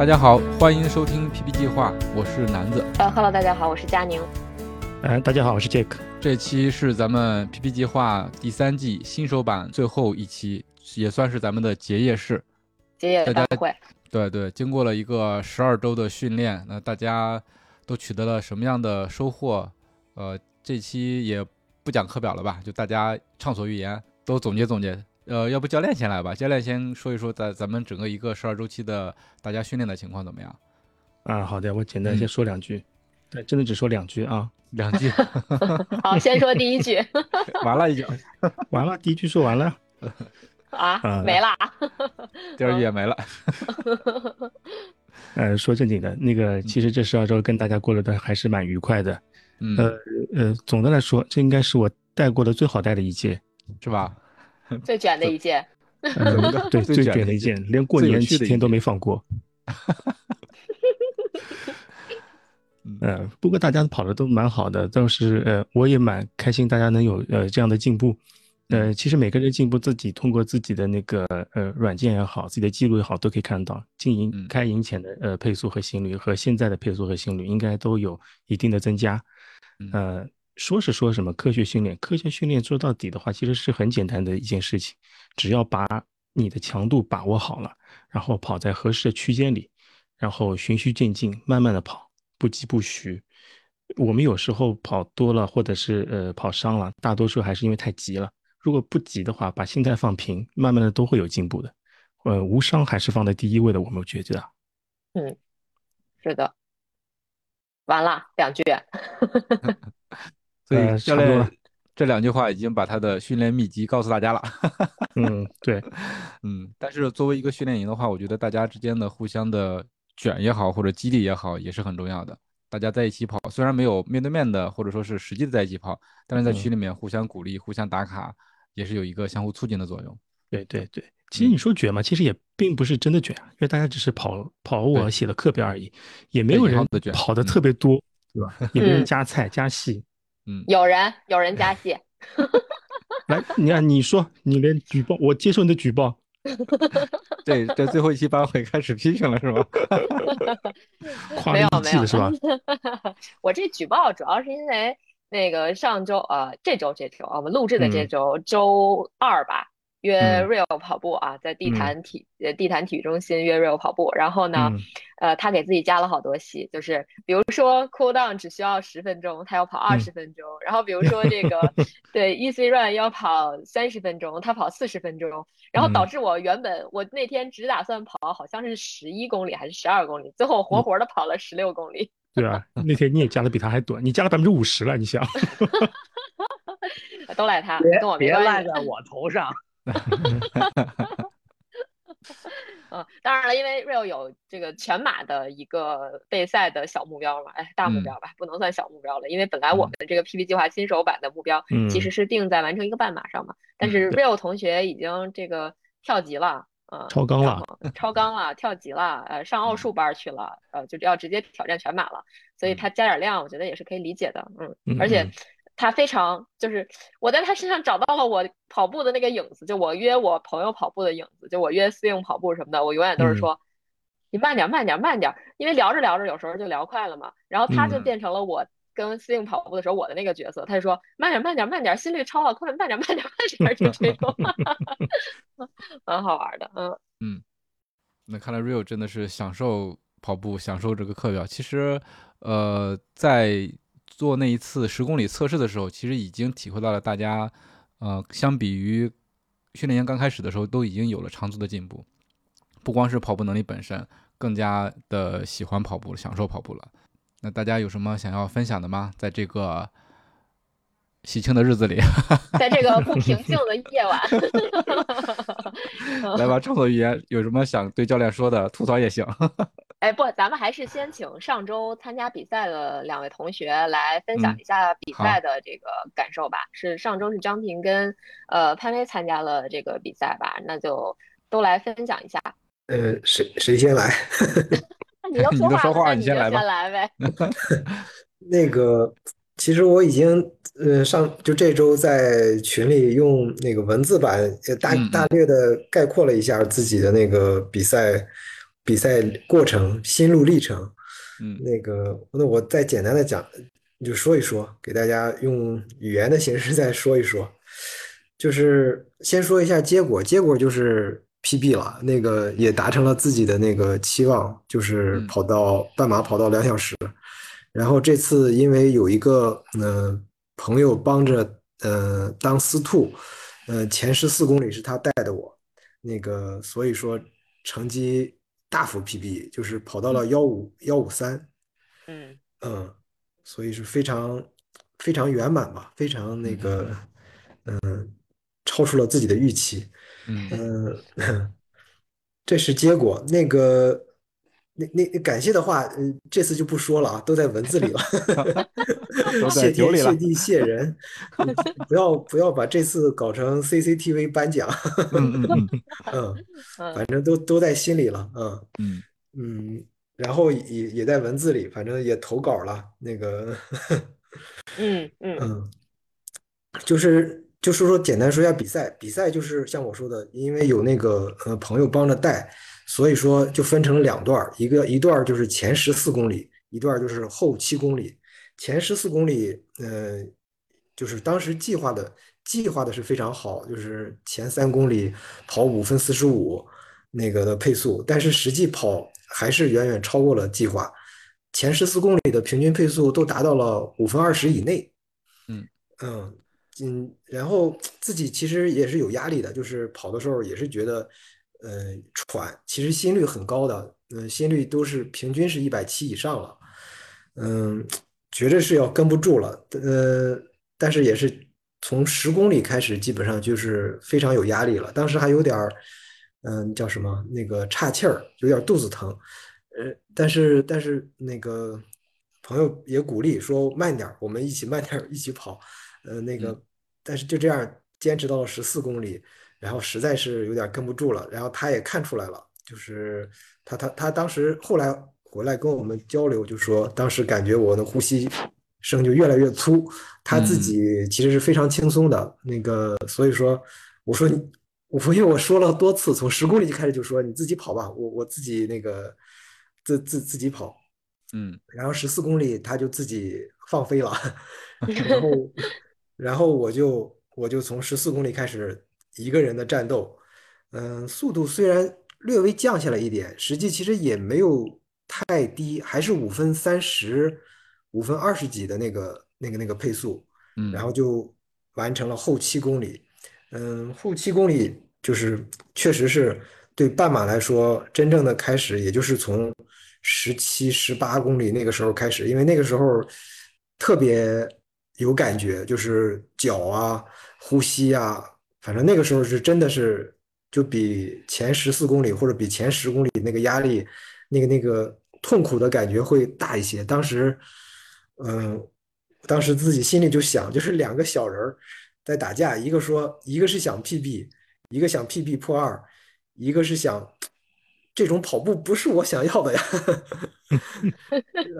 大家好，欢迎收听 PP 计划，我是南子。呃哈喽，大家好，我是佳宁。哎，大家好，我是 Jake。这期是咱们 PP 计划第三季新手版最后一期，也算是咱们的结业式。结业大会。对对，经过了一个十二周的训练，那大家都取得了什么样的收获？呃，这期也不讲课表了吧，就大家畅所欲言，都总结总结。呃，要不教练先来吧？教练先说一说，咱咱们整个一个十二周期的大家训练的情况怎么样？啊，好的，我简单先说两句。对，真的只说两句啊，两句。好，先说第一句。完了已经，完了，第一句说完了。啊，没了。第二句也没了。呃，说正经的，那个其实这十二周跟大家过得的还是蛮愉快的。嗯。呃呃，总的来说，这应该是我带过的最好带的一届，是吧？最卷的一届，对，最卷的一届，连过年七天都没放过。嗯，不过大家跑的都蛮好的，倒是呃，我也蛮开心，大家能有呃这样的进步。呃，其实每个人进步，自己通过自己的那个呃软件也好，自己的记录也好，都可以看到。进营开营前的呃配速和心率和现在的配速和心率应该都有一定的增加。呃。说是说什么科学训练，科学训练做到底的话，其实是很简单的一件事情，只要把你的强度把握好了，然后跑在合适的区间里，然后循序渐进，慢慢的跑，不急不徐。我们有时候跑多了，或者是呃跑伤了，大多数还是因为太急了。如果不急的话，把心态放平，慢慢的都会有进步的。呃，无伤还是放在第一位的，我们觉得。嗯，是的。完了，两句。所以教练这两句话已经把他的训练秘籍告诉大家了。嗯，对，嗯，但是作为一个训练营的话，我觉得大家之间的互相的卷也好，或者激励也好，也是很重要的。大家在一起跑，虽然没有面对面的，或者说是实际的在一起跑，但是在群里面互相鼓励、互相打卡，也是有一个相互促进的作用。对对对，其实你说卷嘛，其实也并不是真的卷啊，因为大家只是跑跑我写的课表而已，也没有人跑的特别多，对吧？也没人加菜加戏。嗯，有人有人加 戏，来，你看，你说你连举报，我接受你的举报。对，这最后一期班会开始批评了是吧？没有没有是吧？我这举报主要是因为那个上周啊，这周这周啊，我们录制的这周周二吧。约 real 跑步啊，在地坛体呃地坛体育中心约 real 跑步，然后呢，呃，他给自己加了好多戏，就是比如说 cool down 只需要十分钟，他要跑二十分钟，然后比如说这个 对 easy run 要跑三十分钟，他跑四十分钟，然后导致我原本我那天只打算跑好像是十一公里还是十二公里，最后活活的跑了十六公里。对啊，那天你也加的比他还短，你加了百分之五十了，你想？都赖他，跟我别赖在。我头上。哈哈哈！嗯，当然了，因为 Real 有这个全马的一个备赛的小目标嘛，哎，大目标吧，不能算小目标了，因为本来我们的这个 PP 计划新手版的目标其实是定在完成一个半马上嘛，但是 Real 同学已经这个跳级了，嗯，超纲了，超纲了，跳级了，呃，上奥数班去了，呃，就要直接挑战全马了，所以他加点量，我觉得也是可以理解的，嗯，而且。他非常就是我在他身上找到了我跑步的那个影子，就我约我朋友跑步的影子，就我约思颖跑步什么的，我永远都是说你慢点慢点慢点，因为聊着聊着有时候就聊快了嘛。然后他就变成了我跟思颖跑步的时候我的那个角色，他就说慢点慢点慢点，心率超了，快慢点慢点慢点，就这种，蛮好玩的，嗯嗯。那看来 Real 真的是享受跑步，享受这个课表。其实，呃，在。做那一次十公里测试的时候，其实已经体会到了大家，呃，相比于训练营刚开始的时候，都已经有了长足的进步。不光是跑步能力本身，更加的喜欢跑步，享受跑步了。那大家有什么想要分享的吗？在这个喜庆的日子里，在这个不平静的夜晚，来吧，畅所欲言，有什么想对教练说的，吐槽也行。哎，不，咱们还是先请上周参加比赛的两位同学来分享一下比赛的这个感受吧。是上周是张平跟呃潘威参加了这个比赛吧？那就都来分享一下。呃，谁谁先来？你要说话，你先来吧。来呗。那个，其实我已经呃上就这周在群里用那个文字版大大略的概括了一下自己的那个比赛。比赛过程、心路历程，嗯，那个，那我再简单的讲，就说一说，给大家用语言的形式再说一说，就是先说一下结果，结果就是 PB 了，那个也达成了自己的那个期望，就是跑到半马跑到两小时，然后这次因为有一个嗯朋友帮着呃当司徒，呃前十四公里是他带的我，那个所以说成绩。大幅 PB 就是跑到了幺五幺五三，嗯。嗯，所以是非常非常圆满吧，非常那个嗯，超出了自己的预期，嗯。嗯，这是结果。那个那那感谢的话，嗯，这次就不说了啊，都在文字里了，谢天谢地谢人，不要不要把这次搞成 CCTV 颁奖。嗯嗯嗯。反正都都在心里了，嗯嗯嗯，然后也也在文字里，反正也投稿了，那个，嗯嗯嗯，就是就说说简单说一下比赛，比赛就是像我说的，因为有那个呃朋友帮着带，所以说就分成了两段，一个一段就是前十四公里，一段就是后七公里，前十四公里，呃，就是当时计划的。计划的是非常好，就是前三公里跑五分四十五那个的配速，但是实际跑还是远远超过了计划。前十四公里的平均配速都达到了五分二十以内。嗯嗯嗯，然后自己其实也是有压力的，就是跑的时候也是觉得呃喘，其实心率很高的，嗯，心率都是平均是一百七以上了，嗯，觉着是要跟不住了，呃，但是也是。从十公里开始，基本上就是非常有压力了。当时还有点儿，嗯，叫什么？那个岔气儿，有点肚子疼。呃，但是但是那个朋友也鼓励说慢点儿，我们一起慢点儿，一起跑。呃，那个，但是就这样坚持到了十四公里，然后实在是有点跟不住了。然后他也看出来了，就是他他他当时后来回来跟我们交流，就说当时感觉我的呼吸。声就越来越粗，他自己其实是非常轻松的。那个，所以说，我说你，我因为我说了多次，从十公里就开始就说你自己跑吧，我我自己那个自自自己跑，嗯，然后十四公里他就自己放飞了，然后然后我就我就从十四公里开始一个人的战斗，嗯，速度虽然略微降下来一点，实际其实也没有太低，还是五分三十。五分二十几的那个、那个、那个配速，嗯，然后就完成了后七公里。嗯，后七公里就是确实是对半马来说真正的开始，也就是从十七、十八公里那个时候开始，因为那个时候特别有感觉，就是脚啊、呼吸啊，反正那个时候是真的是就比前十四公里或者比前十公里那个压力、那个那个痛苦的感觉会大一些。当时。嗯，当时自己心里就想，就是两个小人儿在打架，一个说，一个是想 PB，一个想 PB 破二，一个是想这种跑步不是我想要的呀。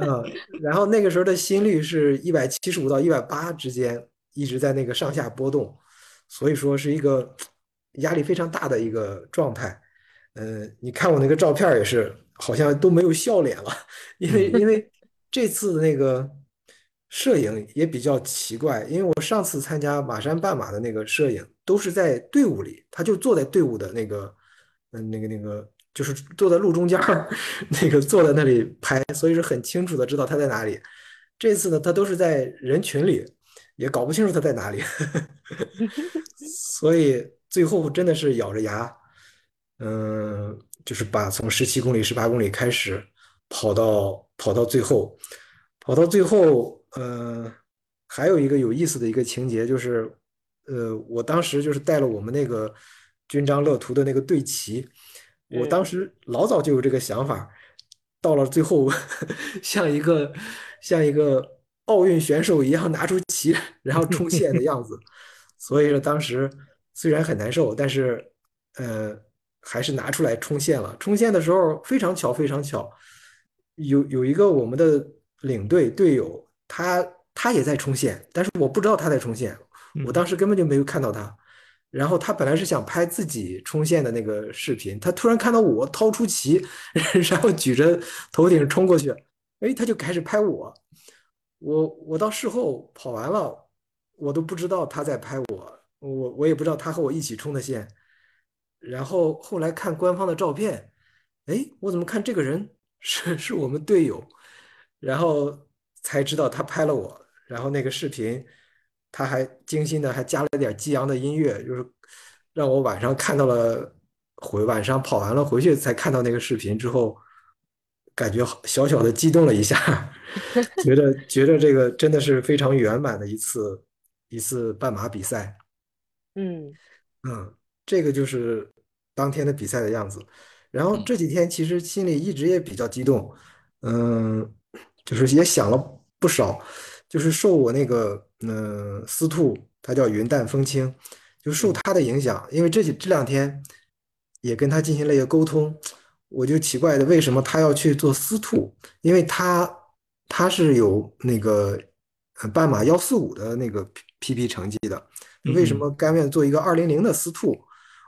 嗯，然后那个时候的心率是一百七十五到一百八之间，一直在那个上下波动，所以说是一个压力非常大的一个状态。呃，你看我那个照片也是，好像都没有笑脸了，因为因为这次那个。摄影也比较奇怪，因为我上次参加马山半马的那个摄影都是在队伍里，他就坐在队伍的那个，嗯，那个那个，就是坐在路中间儿，那个坐在那里拍，所以是很清楚的知道他在哪里。这次呢，他都是在人群里，也搞不清楚他在哪里，所以最后真的是咬着牙，嗯，就是把从十七公里、十八公里开始跑到跑到最后，跑到最后。呃，还有一个有意思的一个情节就是，呃，我当时就是带了我们那个军章乐图的那个队旗，我当时老早就有这个想法，到了最后 像一个像一个奥运选手一样拿出旗然后冲线的样子，所以说当时虽然很难受，但是呃还是拿出来冲线了。冲线的时候非常巧，非常巧，有有一个我们的领队队友他。他也在冲线，但是我不知道他在冲线，我当时根本就没有看到他。然后他本来是想拍自己冲线的那个视频，他突然看到我掏出旗，然后举着头顶冲过去，哎，他就开始拍我。我我到事后跑完了，我都不知道他在拍我，我我也不知道他和我一起冲的线。然后后来看官方的照片，哎，我怎么看这个人 是是我们队友？然后才知道他拍了我。然后那个视频，他还精心的还加了点激昂的音乐，就是让我晚上看到了，回晚上跑完了回去才看到那个视频之后，感觉小小的激动了一下，觉得觉得这个真的是非常圆满的一次一次半马比赛。嗯嗯，这个就是当天的比赛的样子。然后这几天其实心里一直也比较激动，嗯，就是也想了不少。就是受我那个嗯司徒，他叫云淡风轻，就受他的影响，因为这几这两天也跟他进行了一个沟通，我就奇怪的为什么他要去做司徒，因为他他是有那个半马幺四五的那个 PP 成绩的，为什么甘愿做一个二零零的司徒？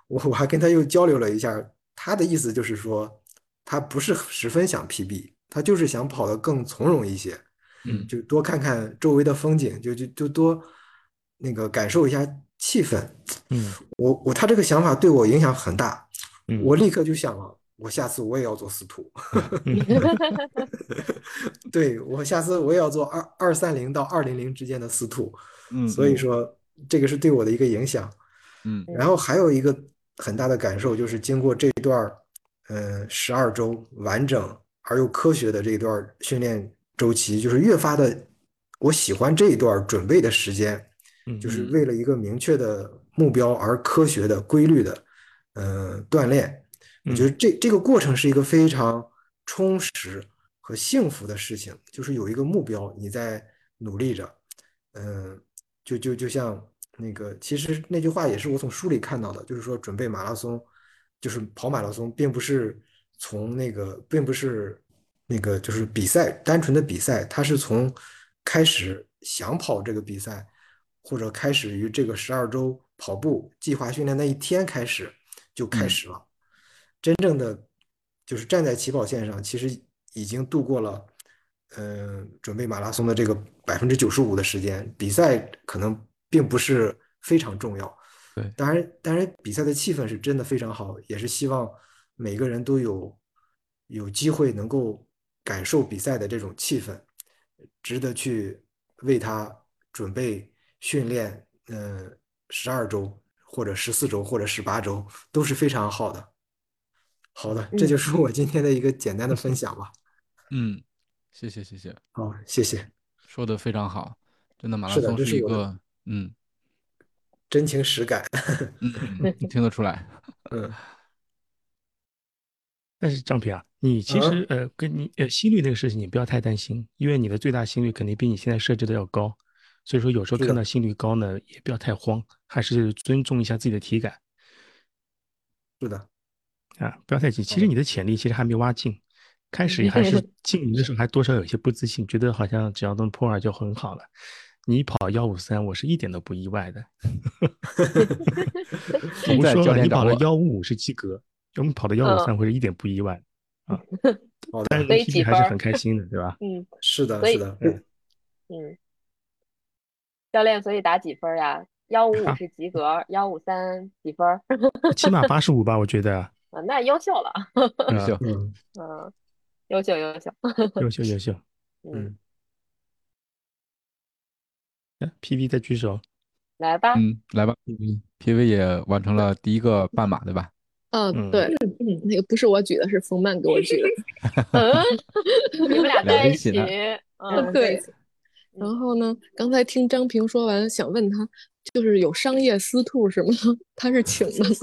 我我还跟他又交流了一下，他的意思就是说他不是十分想 PB，他就是想跑得更从容一些。嗯，就多看看周围的风景，就就就多那个感受一下气氛。嗯，我我他这个想法对我影响很大。嗯，我立刻就想了，我下次我也要做司徒。对我下次我也要做二二三零到二零零之间的司徒。嗯，所以说这个是对我的一个影响。嗯，然后还有一个很大的感受就是经过这段呃十二周完整而又科学的这一段训练。周期就是越发的，我喜欢这一段准备的时间，就是为了一个明确的目标而科学的、规律的，呃，锻炼。我觉得这这个过程是一个非常充实和幸福的事情，就是有一个目标你在努力着，嗯，就就就像那个，其实那句话也是我从书里看到的，就是说准备马拉松，就是跑马拉松，并不是从那个，并不是。那个就是比赛，单纯的比赛，它是从开始想跑这个比赛，或者开始于这个十二周跑步计划训练那一天开始就开始了。真正的就是站在起跑线上，其实已经度过了，嗯，准备马拉松的这个百分之九十五的时间。比赛可能并不是非常重要，对，当然，当然比赛的气氛是真的非常好，也是希望每个人都有有机会能够。感受比赛的这种气氛，值得去为他准备训练。嗯，十二周或者十四周或者十八周都是非常好的。好的，这就是我今天的一个简单的分享吧。嗯，谢谢谢谢。好，谢谢。说的非常好，真的马拉松是一个嗯，真情实感。嗯，听得出来。嗯。但是张平啊，你其实呃，跟你呃心率那个事情，你不要太担心，因为你的最大心率肯定比你现在设置的要高，所以说有时候看到心率高呢，也不要太慌，还是尊重一下自己的体感。是的，啊，不要太急。其实你的潜力其实还没挖尽，开始还是进营的时候还多少有些不自信，觉得好像只要能破二就很好了。你跑幺五三，我是一点都不意外的。我说了，你跑了幺五五是及格。我们跑到幺五三，会是一点不意外 啊。但是你还是很开心的，对吧？嗯，是的，是的。嗯，教练，所以打几分呀？幺五五是及格，幺五三几分？起码八十五吧，我觉得。啊，那优秀了。优秀，嗯，优秀，优秀，优秀，优秀。嗯。PV 再举手。来吧。嗯，来吧。PV 也完成了第一个半马，对吧？嗯，对，嗯，那个不是我举的，是冯曼给我举的。嗯，你们俩在一起，嗯，对，然后呢，刚才听张平说完，想问他，就是有商业私兔是吗？他是请的吗？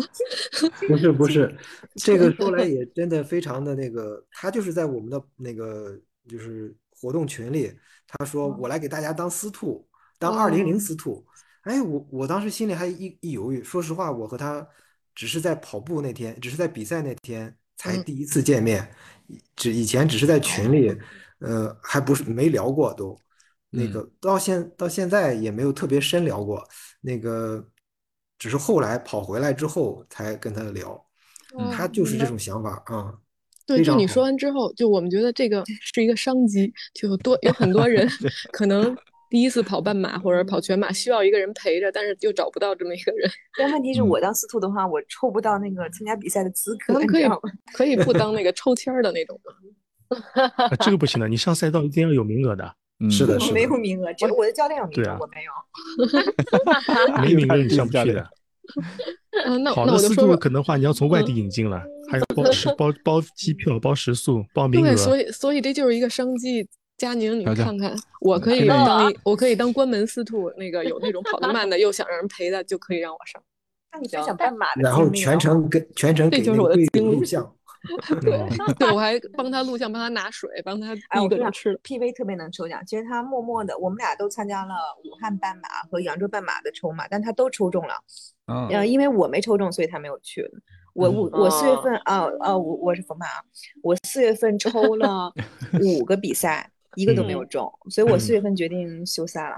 不是不是，这个说来也真的非常的那个，他就是在我们的那个就是活动群里，他说我来给大家当私兔，当二零零私兔。哎，我我当时心里还一一犹豫。说实话，我和他只是在跑步那天，只是在比赛那天才第一次见面，只以前只是在群里，呃，还不是没聊过都。那个到现到现在也没有特别深聊过，那个只是后来跑回来之后才跟他聊，他就是这种想法啊。对，就你说完之后，就我们觉得这个是一个商机，就多有很多人 可能。第一次跑半马或者跑全马需要一个人陪着，但是又找不到这么一个人。但问题是我当司徒的话，我抽不到那个参加比赛的资格。可以可以不当那个抽签的那种吗？这个不行的，你上赛道一定要有名额的。是的，我没有名额，只有我的教练有名额，我没有。没名额你上不去 的。那好的司徒可能话你要从外地引进了，还有包食 包包机票、包食宿、包名额。对，所以所以这就是一个商机。佳宁，你看看，我可以当，我可以当关门司徒，那个有那种跑得慢的，又想让人陪的，就可以让我上。那你分享半马的，然后全程跟全程这就是我的经录像。对，对我还帮他录像，帮他拿水，帮他哎，我跟吃了。PV 特别能抽奖，其实他默默的，我们俩都参加了武汉半马和扬州半马的筹码，但他都抽中了。嗯，因为我没抽中，所以他没有去。我我我四月份啊啊，我我是冯马，我四月份抽了五个比赛。一个都没有中，所以我四月份决定休赛了，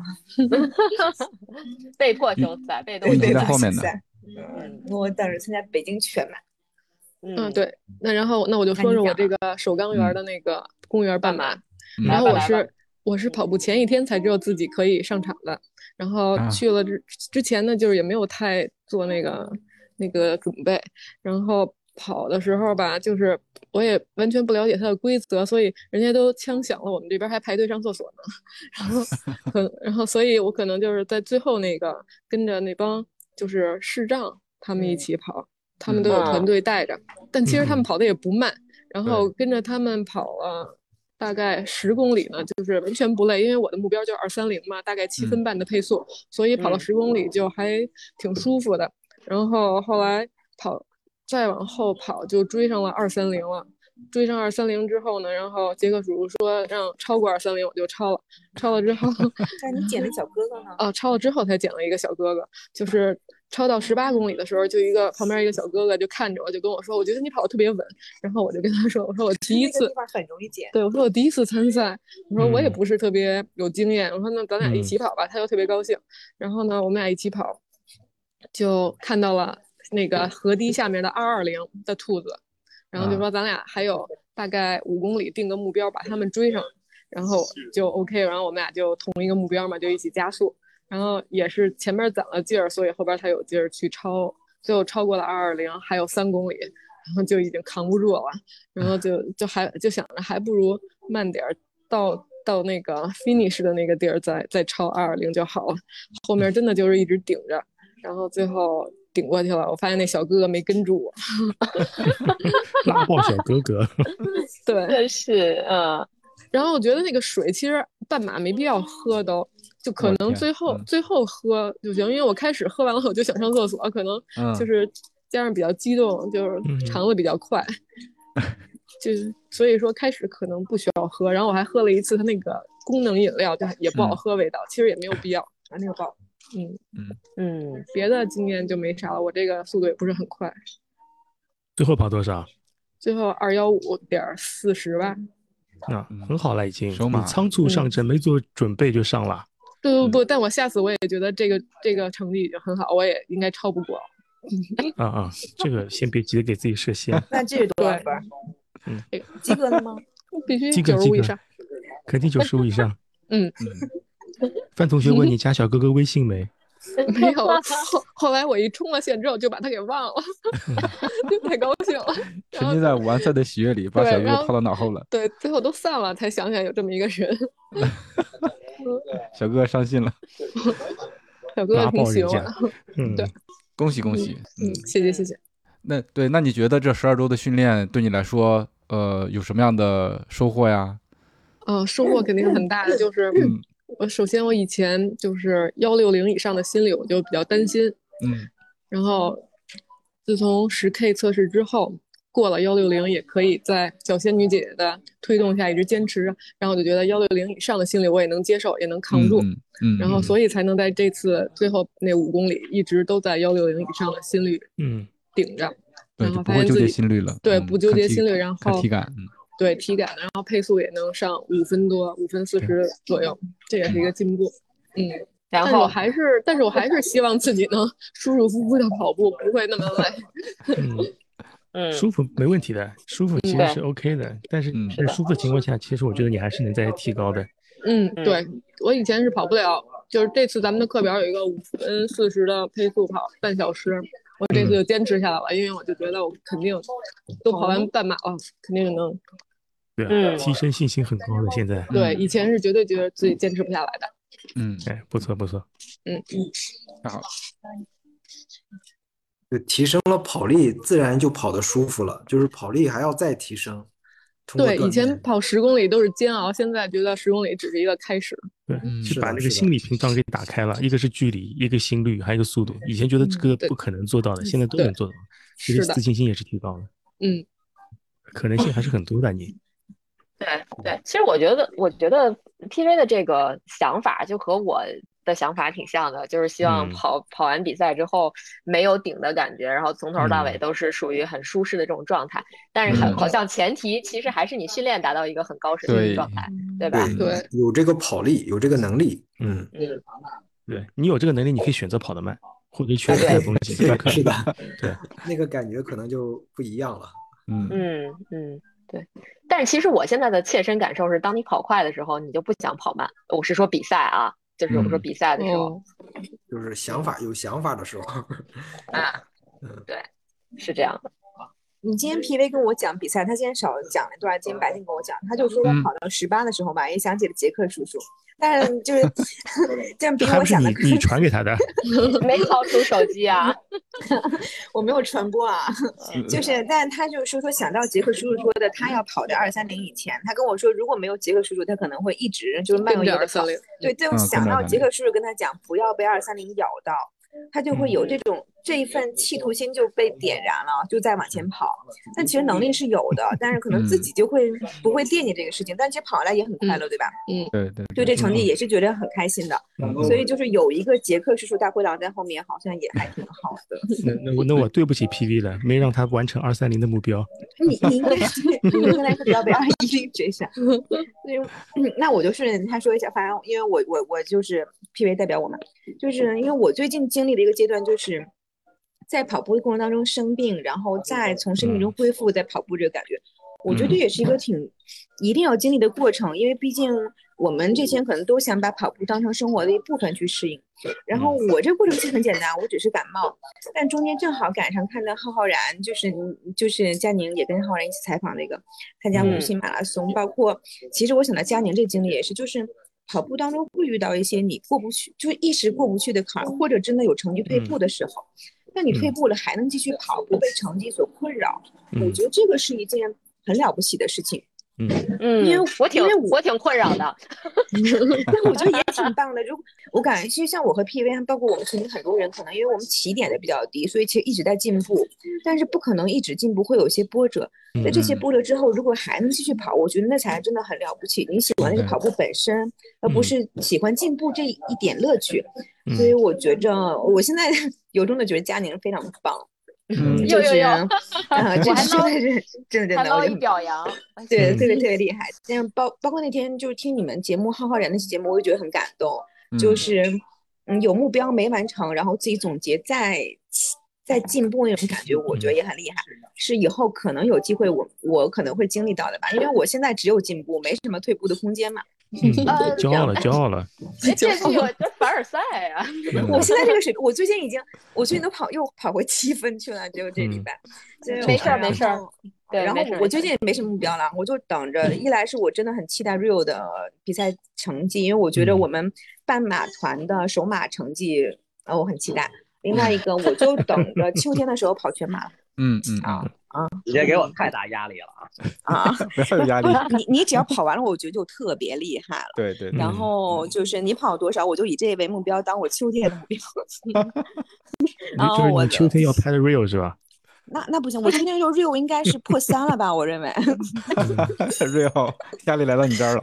被迫休赛，被动被迫休 赛。嗯，我等着参加北京全马。嗯，对。那然后，那我就说说我这个首钢园的那个公园半马。然后我是我是跑步前一天才知道自己可以上场的，然后去了之之前呢，就是也没有太做那个那个准备，然后。跑的时候吧，就是我也完全不了解它的规则，所以人家都枪响了，我们这边还排队上厕所呢。然后，可然后，所以我可能就是在最后那个跟着那帮就是视障他们一起跑，他们都有团队带着，但其实他们跑的也不慢。然后跟着他们跑了大概十公里呢，就是完全不累，因为我的目标就是二三零嘛，大概七分半的配速，所以跑了十公里就还挺舒服的。然后后来跑。再往后跑就追上了二三零了，追上二三零之后呢，然后杰克叔叔说让超过二三零，我就超了，超了之后，那你捡了小哥哥呢？哦，超了之后才捡了一个小哥哥，就是超到十八公里的时候，就一个旁边一个小哥哥就看着我，就跟我说，我觉得你跑的特别稳，然后我就跟他说，我说我第一次，很容易减，对，我说我第一次参赛，我说我也不是特别有经验，我说那咱俩一起跑吧，他就特别高兴，然后呢，我们俩一起跑，就看到了。那个河堤下面的二二零的兔子，然后就说咱俩还有大概五公里，定个目标把他们追上，然后就 OK，然后我们俩就同一个目标嘛，就一起加速，然后也是前面攒了劲儿，所以后边才有劲儿去超，最后超过了二二零，还有三公里，然后就已经扛不住了，然后就就还就想着还不如慢点儿到到那个 finish 的那个地儿再再超二二零就好了，后面真的就是一直顶着，然后最后。顶过去了，我发现那小哥哥没跟住我，拉爆小哥哥，对，是，嗯，然后我觉得那个水其实半马没必要喝，都就可能最后最后喝就行，因为我开始喝完了我就想上厕所，可能就是加上比较激动，就是肠子比较快，就所以说开始可能不需要喝，然后我还喝了一次它那个功能饮料，就也不好喝，味道其实也没有必要，啊，那个爆。嗯嗯嗯，别的经验就没啥了。我这个速度也不是很快。最后跑多少？最后二幺五点四十吧。那很好了，已经。你仓促上阵，没做准备就上了。不不不，但我下次我也觉得这个这个成绩已经很好，我也应该超不过。啊啊，这个先别急着给自己设限。那这是多少分？嗯，及格了吗？必须及格及格。肯定九十五以上。嗯嗯。范同学问你加小哥哥微信没？没有。后后来我一冲了线之后就把他给忘了，太高兴了，沉浸在完赛的喜悦里，把小哥哥抛到脑后了。对，最后都散了，才想起来有这么一个人。小哥哥伤心了。小哥哥挺喜欢。嗯，对，恭喜恭喜。嗯，谢谢谢谢。那对，那你觉得这十二周的训练对你来说，呃，有什么样的收获呀？嗯，收获肯定很大的，就是。我首先我以前就是幺六零以上的心理我就比较担心，嗯，然后自从十 K 测试之后。过了幺六零也可以在小仙女姐姐的推动下一直坚持，然后我就觉得幺六零以上的心率我也能接受，也能扛住，嗯，然后所以才能在这次最后那五公里一直都在幺六零以上的心率，嗯，顶着，然后发现自己心率了，对，不纠结心率，然后体感，对体感，然后配速也能上五分多，五分四十左右，这也是一个进步，嗯，然后我还是，但是我还是希望自己能舒舒服服的跑步，不会那么累。嗯，舒服没问题的，舒服其实是 OK 的，但是在舒服的情况下，其实我觉得你还是能再提高的。嗯，对我以前是跑不了，就是这次咱们的课表有一个五分四十的配速跑半小时，我这次就坚持下来了，因为我就觉得我肯定都跑完半马了，肯定能。对，提升信心很高的现在。对，以前是绝对觉得自己坚持不下来的。嗯，哎，不错不错。嗯嗯，好。就提升了跑力，自然就跑得舒服了。就是跑力还要再提升。对，以前跑十公里都是煎熬，现在觉得十公里只是一个开始。对，就把那个心理屏障给打开了，一个是距离，一个心率，还有一个速度。以前觉得这个不可能做到的，现在都能做到，其实自信心也是提高了。嗯，可能性还是很多的。你。对对，其实我觉得，我觉得 PV 的这个想法就和我。的想法挺像的，就是希望跑跑完比赛之后没有顶的感觉，然后从头到尾都是属于很舒适的这种状态。但是很好像前提其实还是你训练达到一个很高水平的状态，对吧？对，有这个跑力，有这个能力，嗯嗯，对你有这个能力，你可以选择跑得慢，或者缺的东西，是的，对，那个感觉可能就不一样了。嗯嗯嗯，对。但是其实我现在的切身感受是，当你跑快的时候，你就不想跑慢。我是说比赛啊。就是我说比赛的时候，就是想法有想法的时候 啊，嗯，对，是这样的。你今天 PV 跟我讲比赛，他今天少讲了一段，今天白天跟我讲，他就说他跑到十八的时候吧，也想起了杰克叔叔。但是就是 这样比我想的，你传给他的，没掏出手机啊，我没有传播啊，就是，但他就说说想到杰克叔叔说的，他要跑在二三零以前，他跟我说如果没有杰克叔叔，他可能会一直就是慢悠悠的跑，对，就想到杰克叔叔跟他讲不要被二三零咬到。他就会有这种这一份企图心就被点燃了，就在往前跑。但其实能力是有的，但是可能自己就会不会惦记这个事情。但其实跑下来也很快乐，对吧？嗯，对对，对这成绩也是觉得很开心的。所以就是有一个杰克叔叔大灰狼在后面，好像也还挺好的。那那我那我对不起 PV 了，没让他完成二三零的目标。你你应该你应该是不要被二一零追上。那我就顺着他说一下，反正因为我我我就是 PV 代表我嘛，就是因为我最近经历的一个阶段，就是在跑步的过程当中生病，然后再从生病中恢复，在跑步这个感觉，我觉得这也是一个挺一定要经历的过程，因为毕竟我们这些可能都想把跑步当成生活的一部分去适应。然后。我这过程其实很简单，我只是感冒，但中间正好赶上看到浩浩然，就是就是佳宁也跟浩然一起采访那个参加五星。马拉松，包括其实我想到佳宁这经历也是，就是。跑步当中会遇到一些你过不去，就是一时过不去的坎儿，或者真的有成绩退步的时候，那你退步了还能继续跑，不被成绩所困扰，我觉得这个是一件很了不起的事情。嗯嗯，因为我挺我挺困扰的，但我觉得也挺棒的。如果我感觉，其实像我和 PV，包括我们群里很多人，可能因为我们起点的比较低，所以其实一直在进步，但是不可能一直进步，会有一些波折。在这些波折之后，如果还能继续跑，我觉得那才真的很了不起。你喜欢的是跑步本身，而不是喜欢进步这一点乐趣。所以我觉着，我现在由衷的觉得佳宁非常棒。嗯，有有有，啊，这是真的是真的真的，我就表扬，对，特别特别厉害。像包包括那天就是听你们节目浩浩然那期节目，我就觉得很感动，就是嗯有目标没完成，然后自己总结再再进步那种感觉，我觉得也很厉害，是以后可能有机会我我可能会经历到的吧，因为我现在只有进步，没什么退步的空间嘛。骄傲了，骄傲了！这是我的凡尔赛啊！我现在这个水平，我最近已经，我最近都跑又跑回七分去了，就这礼拜。没事儿，没事儿。对，然后我最近也没什么目标了，我就等着。一来是我真的很期待 Rio 的比赛成绩，因为我觉得我们半马团的首马成绩，呃，我很期待。另外一个，我就等着秋天的时候跑全马。嗯嗯啊。啊！直接给我太大压力了啊！啊，不要有压力。你你只要跑完了，我觉得就特别厉害了。对对。然后就是你跑多少，我就以这为目标，当我秋天的目标。然后我秋天要拍的 real 是吧？那那不行，我秋天就 real 应该是破三了吧？我认为。real 压力来到你这儿了。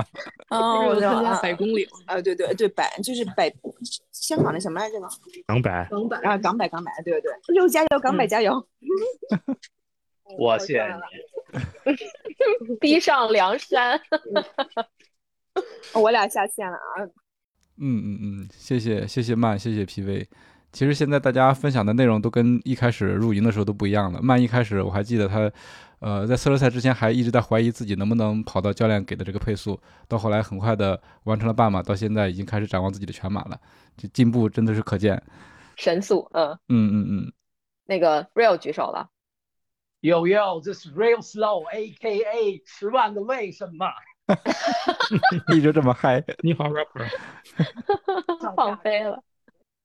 哦，我参加百公里啊，对对对，百就是百香港的什么来着？港百。港百啊，港百港百，对对对，又加油，港百加油。我谢谢你，逼上梁山。我俩下线了啊！嗯嗯嗯，谢谢谢谢曼，谢谢 PV。其实现在大家分享的内容都跟一开始入营的时候都不一样了。曼一开始我还记得他，呃，在四轮赛之前还一直在怀疑自己能不能跑到教练给的这个配速，到后来很快的完成了半马，到现在已经开始展望自己的全马了，这进步真的是可见。神速，嗯嗯嗯嗯。那个 Real 举手了。Yo yo，this Real Slow，A.K.A. 十万个为什么，一直这么嗨。你好，rapper，放飞了，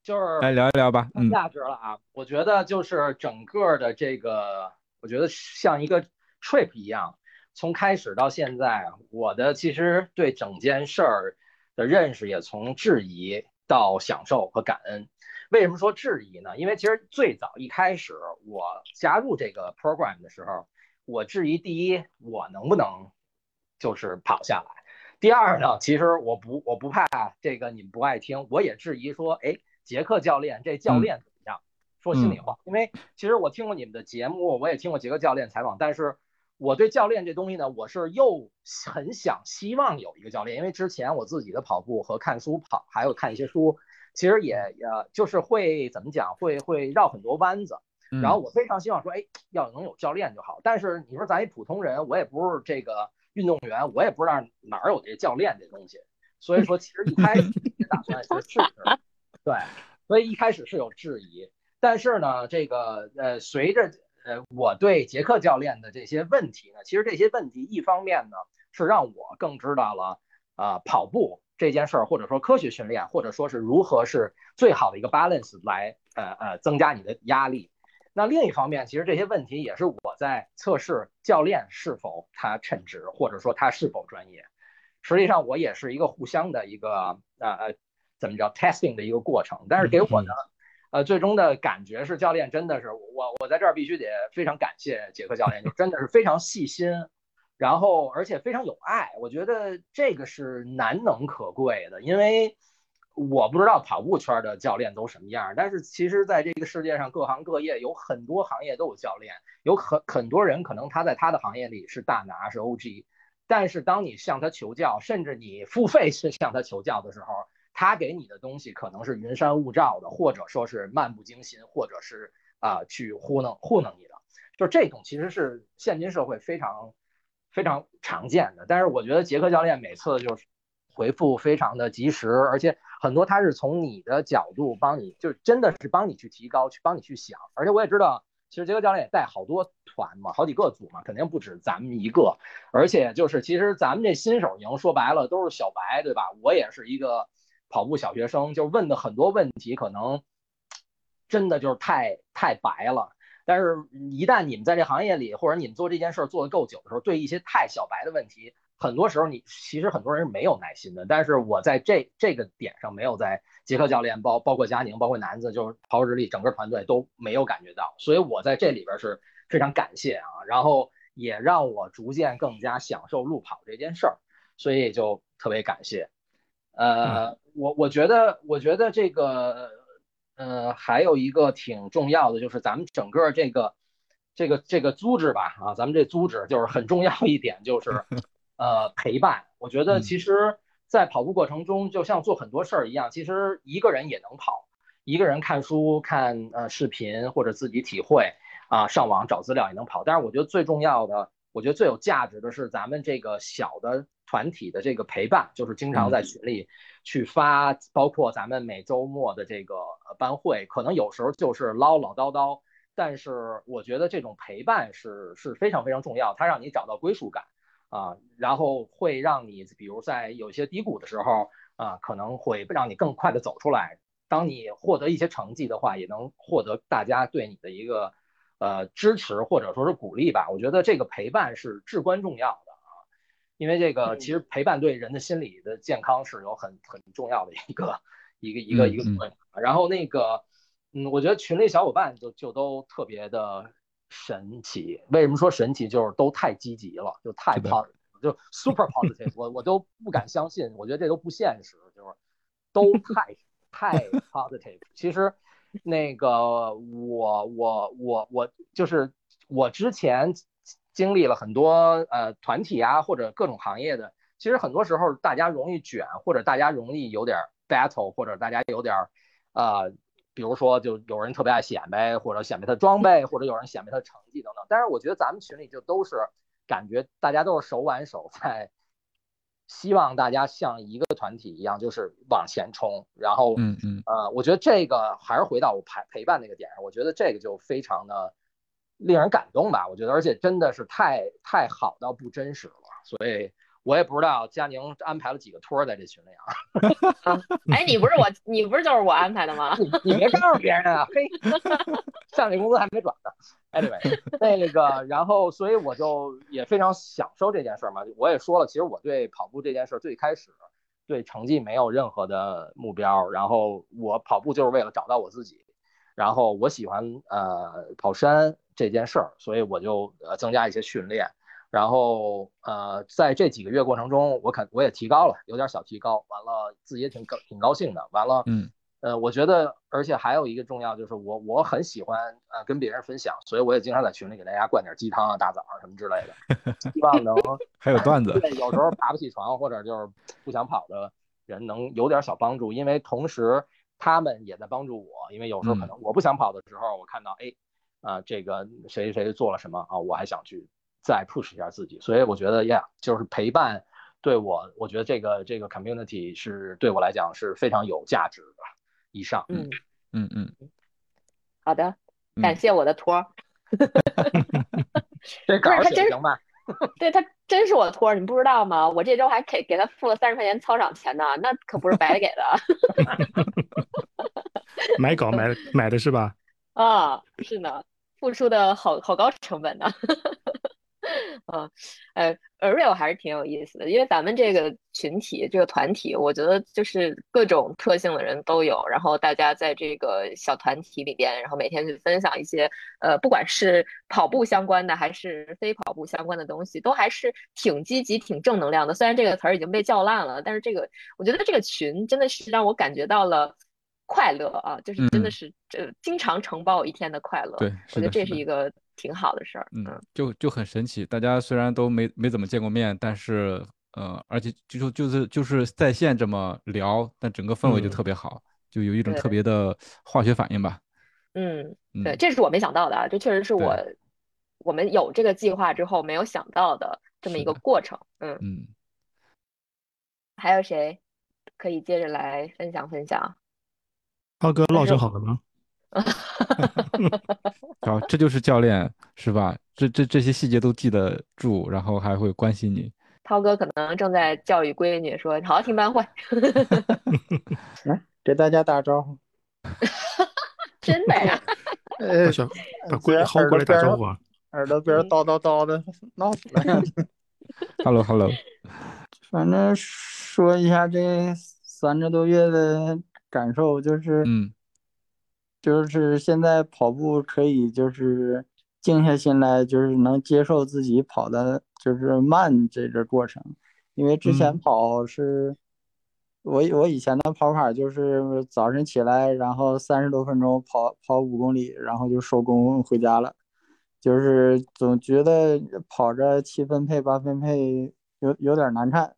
就是来聊一聊吧。嗯，价值了啊，我觉得就是整个的这个，我觉得像一个 trip 一样，从开始到现在，我的其实对整件事儿的认识也从质疑到享受和感恩。为什么说质疑呢？因为其实最早一开始我加入这个 program 的时候，我质疑第一，我能不能就是跑下来；第二呢，其实我不我不怕这个你们不爱听，我也质疑说，哎，杰克教练这教练怎么样？说心里话，因为其实我听过你们的节目，我也听过杰克教练采访，但是我对教练这东西呢，我是又很想希望有一个教练，因为之前我自己的跑步和看书跑，还有看一些书。其实也也，就是会怎么讲，会会绕很多弯子。然后我非常希望说，哎，要能有教练就好。但是你说咱一普通人，我也不是这个运动员，我也不知道哪儿有这教练这东西。所以说，其实一开始也打算去试试。对，所以一开始是有质疑。但是呢，这个呃，随着呃我对杰克教练的这些问题呢，其实这些问题一方面呢是让我更知道了啊跑步。这件事儿，或者说科学训练，或者说是如何是最好的一个 balance 来呃呃增加你的压力。那另一方面，其实这些问题也是我在测试教练是否他称职，或者说他是否专业。实际上，我也是一个互相的一个呃呃怎么叫 testing 的一个过程。但是给我的呃最终的感觉是，教练真的是我我在这儿必须得非常感谢杰克教练，就真的是非常细心。然后，而且非常有爱，我觉得这个是难能可贵的。因为我不知道跑步圈的教练都什么样，但是其实在这个世界上，各行各业有很多行业都有教练，有很很多人可能他在他的行业里是大拿是 OG，但是当你向他求教，甚至你付费去向他求教的时候，他给你的东西可能是云山雾罩的，或者说是漫不经心，或者是啊去糊弄糊弄你的，就这种其实是现今社会非常。非常常见的，但是我觉得杰克教练每次就是回复非常的及时，而且很多他是从你的角度帮你，就真的是帮你去提高，去帮你去想。而且我也知道，其实杰克教练也带好多团嘛，好几个组嘛，肯定不止咱们一个。而且就是其实咱们这新手营说白了都是小白，对吧？我也是一个跑步小学生，就问的很多问题可能真的就是太太白了。但是，一旦你们在这行业里，或者你们做这件事儿做得够久的时候，对一些太小白的问题，很多时候你其实很多人是没有耐心的。但是我在这这个点上没有在杰克教练包包括佳宁包括南子就是陶日历整个团队都没有感觉到，所以我在这里边是非常感谢啊，然后也让我逐渐更加享受路跑这件事儿，所以就特别感谢。呃，我我觉得我觉得这个。呃，还有一个挺重要的，就是咱们整个这个这个这个组织吧，啊，咱们这组织就是很重要一点，就是呃陪伴。我觉得其实，在跑步过程中，就像做很多事儿一样，其实一个人也能跑，一个人看书、看呃视频或者自己体会啊，上网找资料也能跑。但是我觉得最重要的，我觉得最有价值的是咱们这个小的。团体的这个陪伴，就是经常在群里去发，包括咱们每周末的这个班会，可能有时候就是唠唠叨叨，但是我觉得这种陪伴是是非常非常重要，它让你找到归属感啊，然后会让你比如在有些低谷的时候啊，可能会让你更快的走出来。当你获得一些成绩的话，也能获得大家对你的一个呃支持或者说是鼓励吧。我觉得这个陪伴是至关重要，因为这个其实陪伴对人的心理的健康是有很很重要的一个一个一个一个作用。然后那个，嗯，我觉得群里小伙伴就就都特别的神奇。为什么说神奇？就是都太积极了，就太 positive，就 super positive。我我都不敢相信，我觉得这都不现实，就是都 太太 positive。其实那个我我我我就是我之前经历了很多呃团体啊或者各种行业的，其实很多时候大家容易卷，或者大家容易有点 battle，或者大家有点。呃，比如说，就有人特别爱显摆，或者显摆他装备，或者有人显摆他成绩等等。但是我觉得咱们群里就都是感觉大家都是手挽手，在希望大家像一个团体一样，就是往前冲。然后，嗯嗯，呃，我觉得这个还是回到我陪陪伴那个点上，我觉得这个就非常的令人感动吧。我觉得，而且真的是太太好到不真实了，所以。我也不知道佳宁安排了几个托在这群里啊。哎，你不是我，你不是就是我安排的吗？你别告诉别人啊！嘿，上这工资还没转呢。Anyway，那个，然后，所以我就也非常享受这件事嘛。我也说了，其实我对跑步这件事最开始对成绩没有任何的目标，然后我跑步就是为了找到我自己，然后我喜欢呃跑山这件事儿，所以我就呃增加一些训练。然后呃，在这几个月过程中，我肯我也提高了，有点小提高。完了，自己也挺高挺高兴的。完了，嗯，呃，我觉得，而且还有一个重要就是我我很喜欢呃跟别人分享，所以我也经常在群里给大家灌点鸡汤啊、大枣什么之类的，希望能 还有段子。对，有时候爬不起床或者就是不想跑的人能有点小帮助，因为同时他们也在帮助我，因为有时候可能我不想跑的时候，我看到哎啊这个谁谁做了什么啊，我还想去。再 push 一下自己，所以我觉得，yeah，就是陪伴对我，我觉得这个这个 community 是对我来讲是非常有价值的。以上，嗯嗯嗯，好的，感谢我的托儿。这稿写行吧？对他真是我的托儿，你不知道吗？我这周还给给他付了三十块钱操场钱呢，那可不是白给的。买稿买买的是吧？啊，是呢，付出的好好高成本呢。嗯，呃，Real 还是挺有意思的，因为咱们这个群体、这个团体，我觉得就是各种特性的人都有，然后大家在这个小团体里边，然后每天去分享一些，呃，不管是跑步相关的还是非跑步相关的东西，都还是挺积极、挺正能量的。虽然这个词儿已经被叫烂了，但是这个我觉得这个群真的是让我感觉到了快乐啊，就是真的是这经常承包一天的快乐。对，我觉得这是一个。挺好的事儿，嗯，就就很神奇。大家虽然都没没怎么见过面，但是呃，而且就就就是就是在线这么聊，但整个氛围就特别好，就有一种特别的化学反应吧。嗯，对，这是我没想到的啊，这确实是我我们有这个计划之后没有想到的这么一个过程。嗯嗯，还有谁可以接着来分享分享？涛哥落声好了吗？好，这就是教练是吧？这这这些细节都记得住，然后还会关心你。涛哥可能正在教育闺女，说好好听班会。来给大家打个招呼。真的呀？呃，把闺女薅过来打招呼啊！耳朵边叨叨叨的，闹死了。Hello，Hello。反正说一下这三个多月的感受，就是嗯。就是现在跑步可以，就是静下心来，就是能接受自己跑的，就是慢这个过程。因为之前跑是，我我以前的跑法就是早晨起来，然后三十多分钟跑跑五公里，然后就收工回家了。就是总觉得跑着七分配八分配有有点难看。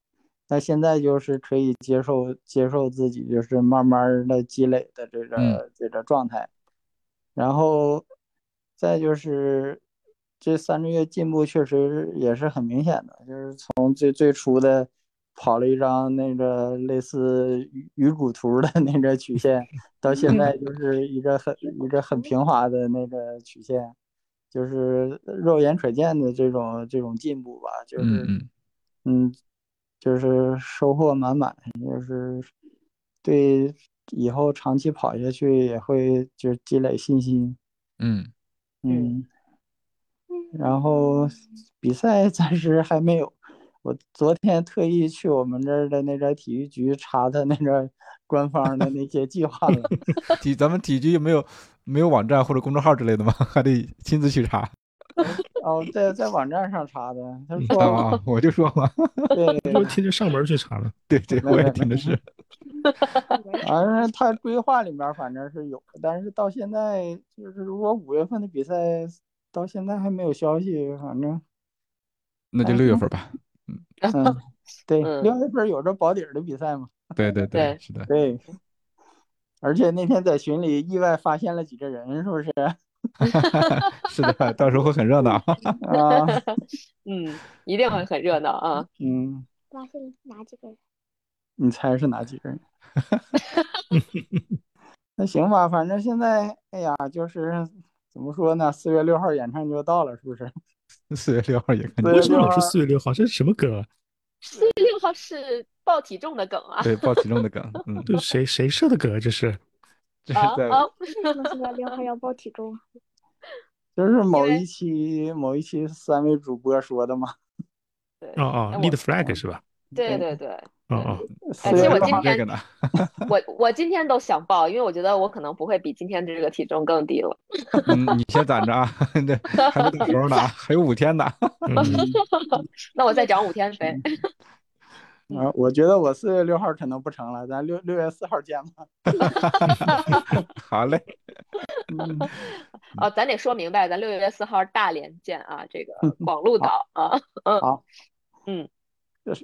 那现在就是可以接受接受自己，就是慢慢的积累的这个这个状态，然后再就是这三个月进步确实也是很明显的，就是从最最初的跑了一张那个类似鱼鱼骨图的那个曲线，到现在就是一个很一个很平滑的那个曲线，就是肉眼可见的这种这种进步吧，就是嗯。就是收获满满，就是对以后长期跑下去也会就积累信心。嗯嗯，然后比赛暂时还没有。我昨天特意去我们这儿的那个体育局查他那个官方的那些计划了。体咱们体育局没有没有网站或者公众号之类的吗？还得亲自去查。哦，在在网站上查的。他说，我就说嘛，对，就天天上门去查了。对对，我也听的是。反正他规划里面反正是有，但是到现在就是如果五月份的比赛到现在还没有消息，反正那就六月份吧。嗯嗯，对，六月份有着保底的比赛嘛？对对对，是的。对，而且那天在群里意外发现了几个人，是不是？是的，到时候会很热闹啊。嗯，一定会很热闹啊。嗯，那现哪几个人？你猜是哪几个人？那行吧，反正现在，哎呀，就是怎么说呢？四月六号演唱就到了，是不是？四月六号演唱，为什么老是四月六号？这是什么梗？四月六号是报体重的梗啊。对，报体重的梗。嗯，对，谁谁设的梗？这是？这是在为什么四月六号要报体重？就是某一期某一期三位主播说的嘛。对。哦哦，lead flag 是吧？对对对。哦哦。其实我今天 我我今天都想报，因为我觉得我可能不会比今天的这个体重更低了。嗯，你先攒着啊，对，还没到时候呢，还有五天呢。那我再涨五天呗。啊，我觉得我四月六号可能不成了，咱六六月四号见吧。好嘞。哦，咱得说明白，咱六月四号大连见啊，这个 广鹿岛啊。嗯。好。嗯。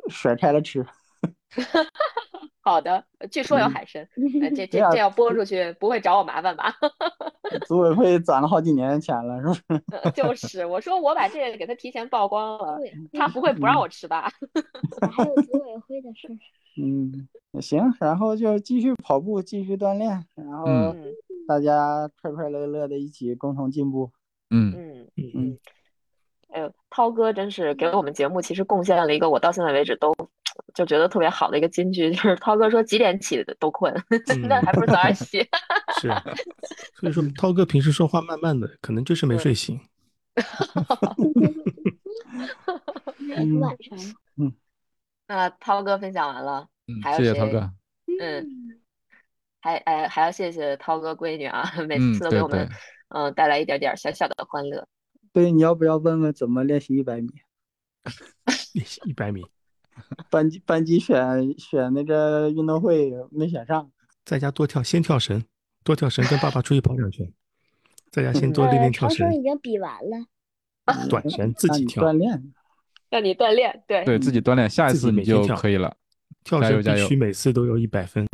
甩开了吃。好的，据说有海参，这这这要播出去不会找我麻烦吧？组委会攒了好几年钱了，是不是？就是，我说我把这个给他提前曝光了，他不会不让我吃吧？还有组委会的事。嗯，行，然后就继续跑步，继续锻炼，然后大家快快乐乐的一起共同进步。嗯嗯嗯。哎呦，涛哥真是给我们节目其实贡献了一个我到现在为止都就觉得特别好的一个金句，就是涛哥说几点起都困，那还不如早点起。是，所以说涛哥平时说话慢慢的，可能就是没睡醒。晚上。嗯。那涛哥分享完了，还有谢谢涛哥。嗯。还哎还要谢谢涛哥闺女啊，每次都给我们嗯带来一点点小小的欢乐。对，你要不要问问怎么练习一百米？练习一百米，班级班级选选那个运动会没选上，在家多跳，先跳绳，多跳绳，跟爸爸出去跑两圈，在家先多练练跳绳。已经比完了，短绳自己 跳锻炼，让你锻炼，对对，自己锻炼，下一次你就可以了。跳绳必须每次都有一百分。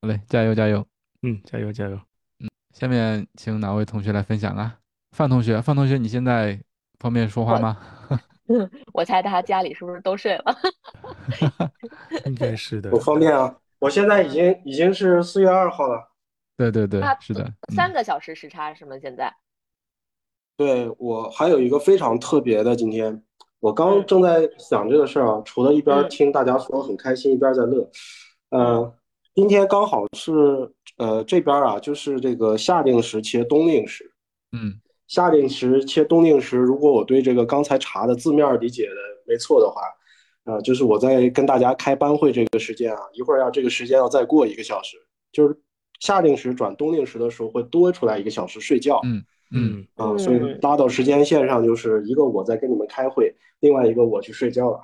好嘞，加油加油，嗯，加油加油，嗯，下面请哪位同学来分享啊？范同学，范同学，你现在方便说话吗？我猜他家里是不是都睡了？应该是的。不方便啊，我现在已经已经是四月二号了。对对对，是的，三个小时时差是吗？现在？对我还有一个非常特别的，今天我刚正在想这个事儿啊，除了一边听大家说很开心，一边在乐。嗯，今天刚好是呃这边啊，就是这个夏令时切冬令时。嗯。夏令时切冬令时，如果我对这个刚才查的字面理解的没错的话，啊，就是我在跟大家开班会这个时间啊，一会儿要这个时间要再过一个小时，就是夏令时转冬令时的时候会多出来一个小时睡觉。嗯嗯啊，所以拉到时间线上就是一个我在跟你们开会，另外一个我去睡觉了。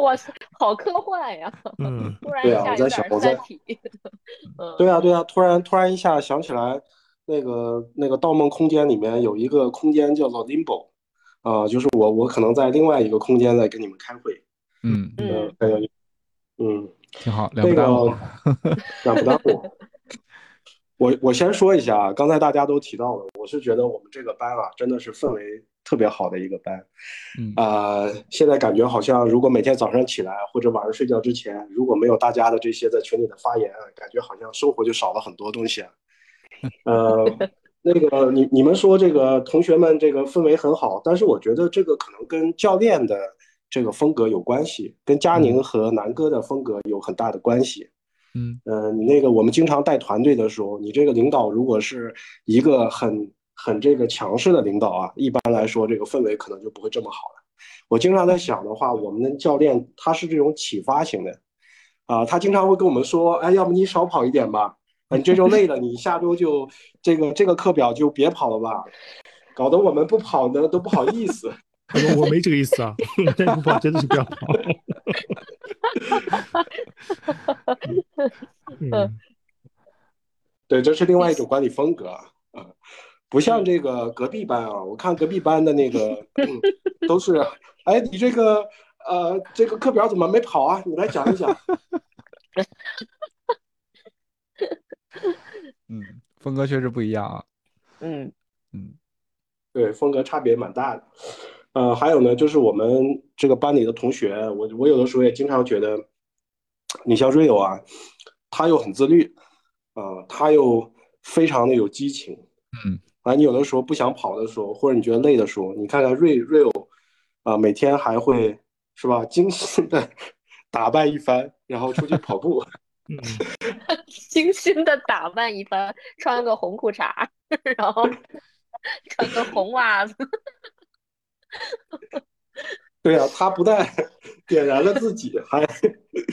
哇塞，好科幻呀！嗯，突然对啊，我在想我在，对啊对啊，突然突然一下想起来。那个那个《盗梦空间》里面有一个空间叫做 Limbo，啊，就是我我可能在另外一个空间在跟你们开会。嗯嗯，嗯，挺好，两不耽误，两不耽误。我我先说一下啊，刚才大家都提到了，我是觉得我们这个班啊，真的是氛围特别好的一个班。嗯啊，现在感觉好像如果每天早上起来或者晚上睡觉之前，如果没有大家的这些在群里的发言，感觉好像生活就少了很多东西。呃，那个你你们说这个同学们这个氛围很好，但是我觉得这个可能跟教练的这个风格有关系，跟佳宁和南哥的风格有很大的关系。嗯，呃，你那个我们经常带团队的时候，你这个领导如果是一个很很这个强势的领导啊，一般来说这个氛围可能就不会这么好了。我经常在想的话，我们的教练他是这种启发型的，啊，他经常会跟我们说，哎，要不你少跑一点吧，你这周累了，你下周就这个这个课表就别跑了吧，搞得我们不跑的都不好意思。他说我没这个意思啊，真不跑真的是不要跑。嗯，对，这是另外一种管理风格啊，不像这个隔壁班啊，我看隔壁班的那个都是，哎，你这个呃，这个课表怎么没跑啊？你来讲一讲。嗯，风格确实不一样啊。嗯嗯，对，风格差别蛮大的。呃，还有呢，就是我们这个班里的同学，我我有的时候也经常觉得，你像瑞友啊，他又很自律，啊，他又非常的有激情，嗯，啊，你有的时候不想跑的时候，或者你觉得累的时候，你看看瑞瑞友，啊，每天还会是吧，精心的打扮一番，然后出去跑步，嗯，精心的打扮一番，穿个红裤衩，然后穿个红袜子。对呀，他不但点燃了自己，还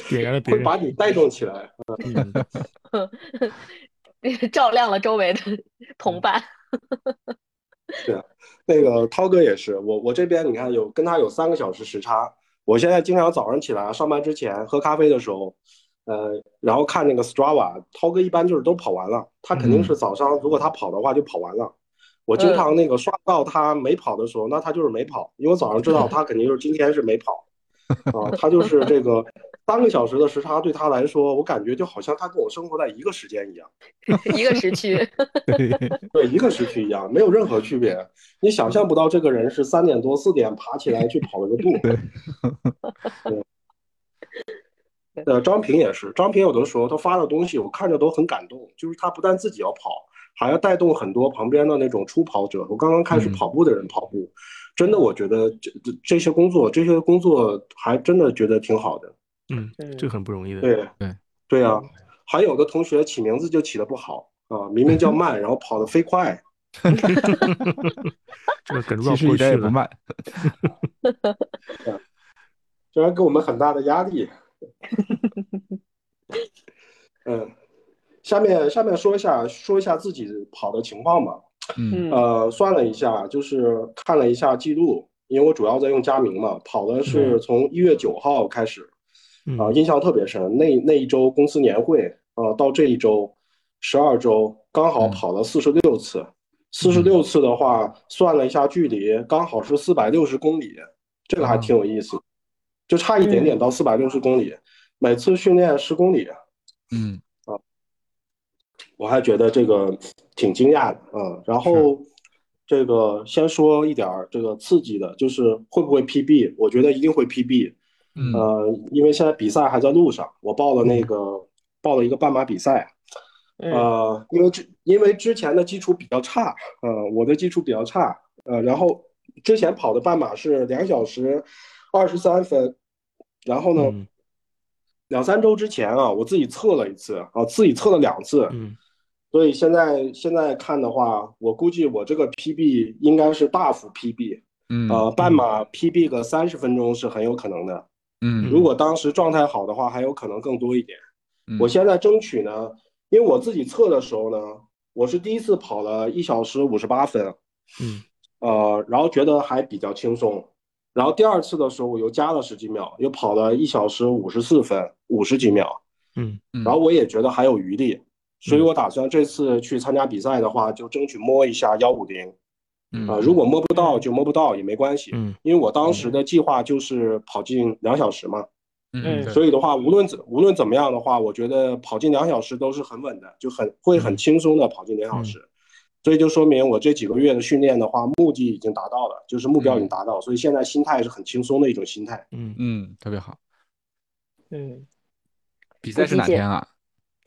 点燃了会把你带动起来，照亮了周围的同伴。对啊，那个涛哥也是，我我这边你看有跟他有三个小时时差，我现在经常早上起来上班之前喝咖啡的时候，呃，然后看那个 Strava，涛哥一般就是都跑完了，他肯定是早上如果他跑的话就跑完了。我经常那个刷到他没跑的时候，那他就是没跑，因为我早上知道他肯定就是今天是没跑，啊，他就是这个三个小时的时差对他来说，我感觉就好像他跟我生活在一个时间一样，一个时区，对，一个时区一样，没有任何区别。你想象不到这个人是三点多四点爬起来去跑了个步。对，呃，张平也是，张平有的时候他发的东西我看着都很感动，就是他不但自己要跑。还要带动很多旁边的那种初跑者，我刚刚开始跑步的人跑步，真的，我觉得这这些工作，这些工作还真的觉得挺好的。嗯，这很不容易的。对对对啊，还有的同学起名字就起的不好啊，明明叫 慢，然后跑得飞快。这个梗绕过去也不慢。这然给我们很大的压力。嗯。下面下面说一下说一下自己跑的情况吧。嗯，呃，算了一下，就是看了一下记录，因为我主要在用佳明嘛，跑的是从一月九号开始，啊，印象特别深。那那一周公司年会，啊，到这一周十二周，刚好跑了四十六次。四十六次的话，算了一下距离，刚好是四百六十公里，这个还挺有意思，就差一点点到四百六十公里，每次训练十公里。嗯啊。我还觉得这个挺惊讶的，嗯，然后这个先说一点儿这个刺激的，就是会不会 PB？我觉得一定会 PB，呃，因为现在比赛还在路上，我报了那个报了一个半马比赛，呃，因为之因为之前的基础比较差，呃，我的基础比较差，呃，然后之前跑的半马是两小时二十三分，然后呢，两三周之前啊，我自己测了一次啊，自己测了两次，嗯。所以现在现在看的话，我估计我这个 PB 应该是大幅 PB，嗯，呃，半马 PB 个三十分钟是很有可能的，嗯，如果当时状态好的话，还有可能更多一点。我现在争取呢，因为我自己测的时候呢，我是第一次跑了一小时五十八分，嗯，呃，然后觉得还比较轻松，然后第二次的时候我又加了十几秒，又跑了一小时五十四分五十几秒，嗯，然后我也觉得还有余力。所以我打算这次去参加比赛的话，就争取摸一下幺五零，啊，如果摸不到就摸不到也没关系，嗯，因为我当时的计划就是跑进两小时嘛，嗯，所以的话，无论怎无论怎么样的话，我觉得跑进两小时都是很稳的，就很会很轻松的跑进两小时，所以就说明我这几个月的训练的话，目的已经达到了，就是目标已经达到，所以现在心态是很轻松的一种心态，嗯嗯，特别好，嗯，比赛是哪天啊？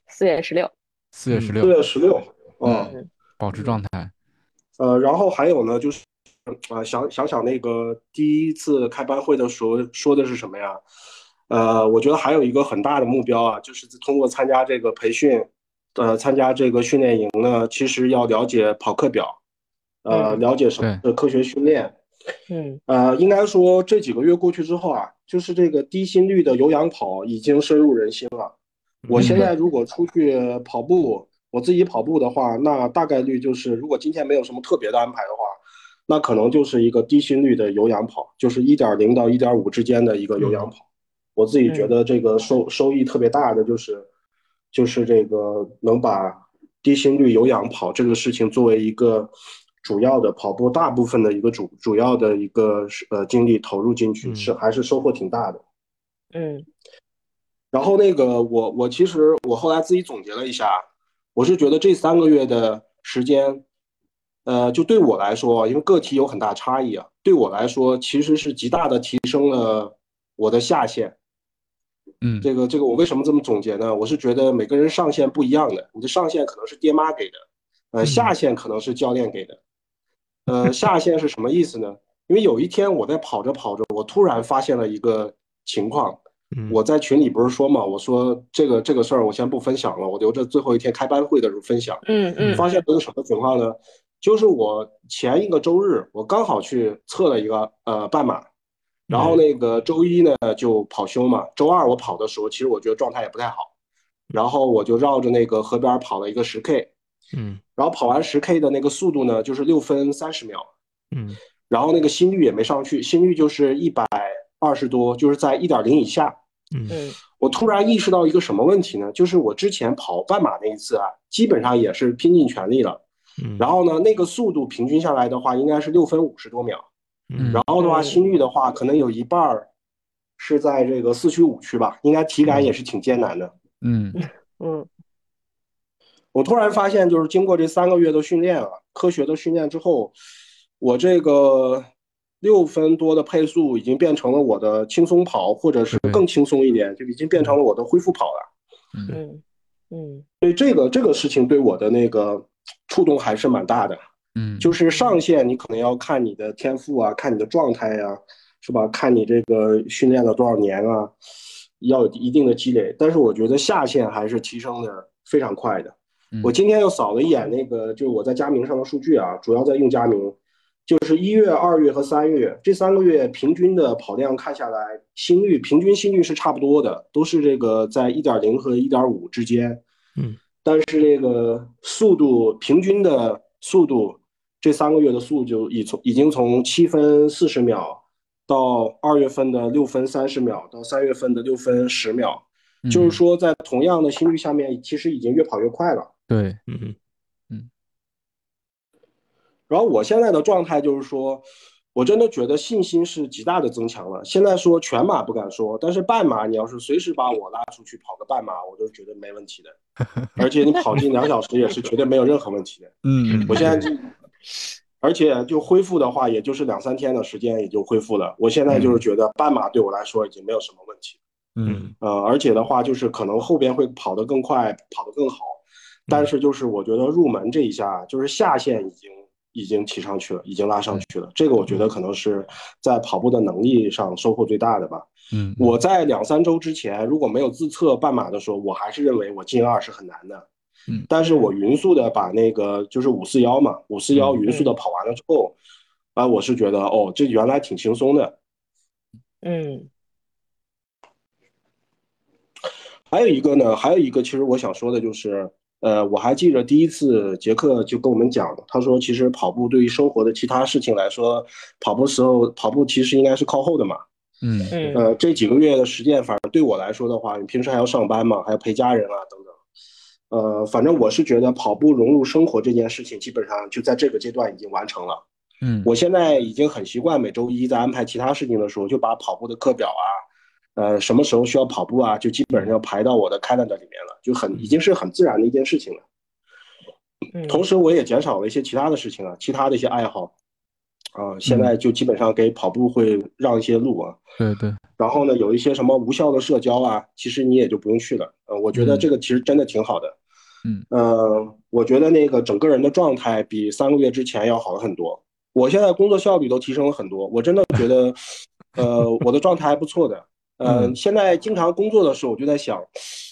四月十六。四月十六，四月十六，嗯，保持状态。呃，然后还有呢，就是啊，想想想那个第一次开班会的时候说的是什么呀？呃，我觉得还有一个很大的目标啊，就是通过参加这个培训，呃，参加这个训练营呢，其实要了解跑课表，呃，了解什么的科学训练。嗯，呃，应该说这几个月过去之后啊，就是这个低心率的有氧跑已经深入人心了。我现在如果出去跑步，我自己跑步的话，那大概率就是如果今天没有什么特别的安排的话，那可能就是一个低心率的有氧跑，就是一点零到一点五之间的一个有氧跑。我自己觉得这个收收益特别大的就是，就是这个能把低心率有氧跑这个事情作为一个主要的跑步大部分的一个主主要的一个呃精力投入进去，是还是收获挺大的。嗯。然后那个我我其实我后来自己总结了一下，我是觉得这三个月的时间，呃，就对我来说，因为个体有很大差异啊，对我来说其实是极大的提升了我的下限。嗯，这个这个我为什么这么总结呢？我是觉得每个人上限不一样的，你的上限可能是爹妈给的，呃，下限可能是教练给的，呃，下限是什么意思呢？因为有一天我在跑着跑着，我突然发现了一个情况，我在群里不是说嘛，我说这个这个事儿我先不分享了，我留着最后一天开班会的时候分享。嗯嗯，发现了个什么情况呢？就是我前一个周日，我刚好去测了一个呃半马。然后那个周一呢就跑休嘛，周二我跑的时候，其实我觉得状态也不太好，然后我就绕着那个河边跑了一个十 K，嗯，然后跑完十 K 的那个速度呢就是六分三十秒，嗯，然后那个心率也没上去，心率就是一百二十多，就是在一点零以下，嗯，我突然意识到一个什么问题呢？就是我之前跑半马那一次啊，基本上也是拼尽全力了，嗯，然后呢那个速度平均下来的话应该是六分五十多秒。嗯，然后的话，心率的话，可能有一半儿是在这个四驱五驱吧，应该体感也是挺艰难的。嗯。嗯，我突然发现，就是经过这三个月的训练啊，科学的训练之后，我这个六分多的配速已经变成了我的轻松跑，或者是更轻松一点，就已经变成了我的恢复跑了。嗯。嗯，所以这个这个事情对我的那个触动还是蛮大的。嗯，就是上限，你可能要看你的天赋啊，看你的状态呀，是吧？看你这个训练了多少年啊，要有一定的积累。但是我觉得下限还是提升的非常快的。我今天又扫了一眼那个，就是我在佳明上的数据啊，主要在用佳明，就是一月、二月和三月这三个月平均的跑量看下来，心率平均心率是差不多的，都是这个在一点零和一点五之间。嗯，但是这个速度平均的速度。这三个月的速就已从已经从七分四十秒到二月份的六分三十秒，到三月份的六分十秒，就是说在同样的心率下面，其实已经越跑越快了。对，嗯嗯。然后我现在的状态就是说，我真的觉得信心是极大的增强了。现在说全马不敢说，但是半马你要是随时把我拉出去跑个半马，我都觉得没问题的。而且你跑进两小时也是绝对没有任何问题的。嗯，我现在就。而且就恢复的话，也就是两三天的时间也就恢复了。我现在就是觉得半马对我来说已经没有什么问题。嗯，呃，而且的话就是可能后边会跑得更快，跑得更好。但是就是我觉得入门这一下，就是下限已经已经提上去了，已经拉上去了。这个我觉得可能是在跑步的能力上收获最大的吧。嗯，我在两三周之前如果没有自测半马的时候，我还是认为我进二是很难的。嗯，但是我匀速的把那个就是五四幺嘛，五四幺匀速的跑完了之后，啊，我是觉得哦，这原来挺轻松的。嗯，还有一个呢，还有一个，其实我想说的就是，呃，我还记得第一次杰克就跟我们讲，他说其实跑步对于生活的其他事情来说，跑步时候跑步其实应该是靠后的嘛。嗯嗯，呃，这几个月的实践，反正对我来说的话，你平时还要上班嘛，还要陪家人啊等等。呃，反正我是觉得跑步融入生活这件事情，基本上就在这个阶段已经完成了。嗯，我现在已经很习惯每周一在安排其他事情的时候，就把跑步的课表啊，呃，什么时候需要跑步啊，就基本上要排到我的 calendar 里面了，就很已经是很自然的一件事情了。同时，我也减少了一些其他的事情啊，其他的一些爱好，啊，现在就基本上给跑步会让一些路啊。对对。然后呢，有一些什么无效的社交啊，其实你也就不用去了。呃，我觉得这个其实真的挺好的。嗯，呃，我觉得那个整个人的状态比三个月之前要好了很多。我现在工作效率都提升了很多，我真的觉得，呃，我的状态还不错的。呃，现在经常工作的时候，我就在想，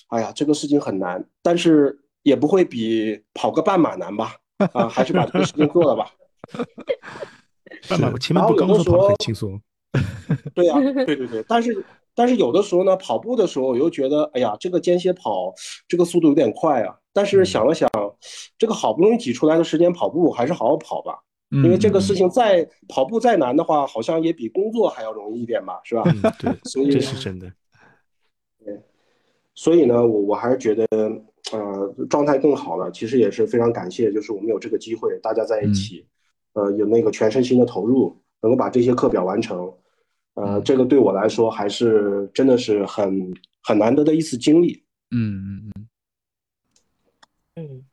哎呀，这个事情很难，但是也不会比跑个半马难吧？啊，还是把这个事情做了吧。半马前面不刚说跑很轻松？对呀，对对对。但是但是有的时候呢，跑步的时候我又觉得，哎呀，这个间歇跑这个速度有点快啊。但是想了想，这个好不容易挤出来的时间跑步，还是好好跑吧。因为这个事情再跑步再难的话，好像也比工作还要容易一点吧，是吧？对，所以这是真的。对，所以呢，我我还是觉得，呃，状态更好了。其实也是非常感谢，就是我们有这个机会，大家在一起，呃，有那个全身心的投入，能够把这些课表完成。呃，这个对我来说还是真的是很很难得的一次经历。嗯嗯嗯嗯，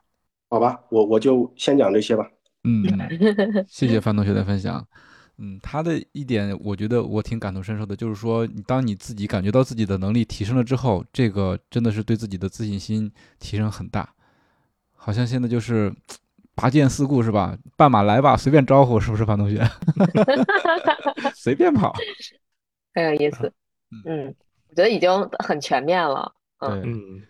好吧，我我就先讲这些吧。嗯，谢谢范同学的分享。嗯，他的一点我觉得我挺感同身受的，就是说，你当你自己感觉到自己的能力提升了之后，这个真的是对自己的自信心提升很大。好像现在就是拔剑四顾是吧？半马来吧，随便招呼，是不是范同学？随便跑，很有意思。嗯，我觉得已经很全面了。嗯。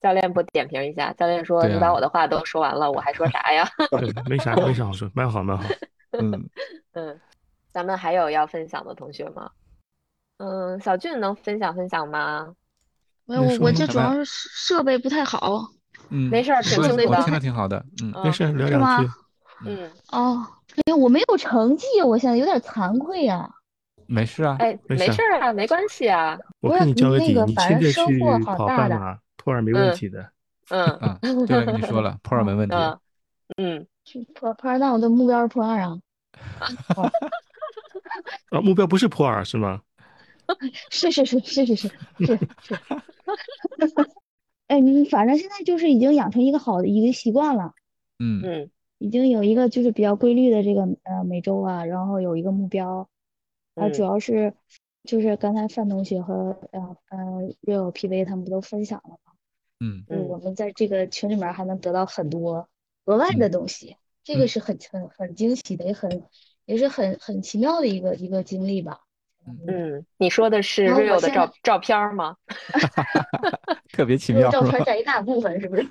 教练不点评一下？教练说：“你把我的话都说完了，我还说啥呀？” 没啥，没啥好说，蛮好，蛮好。嗯嗯，咱们还有要分享的同学吗？嗯，小俊能分享分享吗？我我我这主要是设备不太好。嗯，没事儿，挺听的，听的挺好的。嗯，没事，聊两句。嗯哦，哎，我没有成绩，我现在有点惭愧呀。没事啊，哎，没事啊，没关系啊。我给你交个底，你亲自去跑半马。破二没问题的，嗯嗯，教练跟你说了，破二没问题。嗯，破破二，那我的目标是破二啊。啊，目标不是破二是吗？是是是是是是是是。哎，你反正现在就是已经养成一个好的一个习惯了。嗯嗯，已经有一个就是比较规律的这个呃每周啊，然后有一个目标，啊，主要是就是刚才范同学和呃呃 real PV 他们不都分享了吗？嗯，我们在这个群里面还能得到很多额外的东西，这个是很很很惊喜的，也很也是很很奇妙的一个一个经历吧。嗯，你说的是 real 的照照片吗？特别奇妙，照片占一大部分，是不是？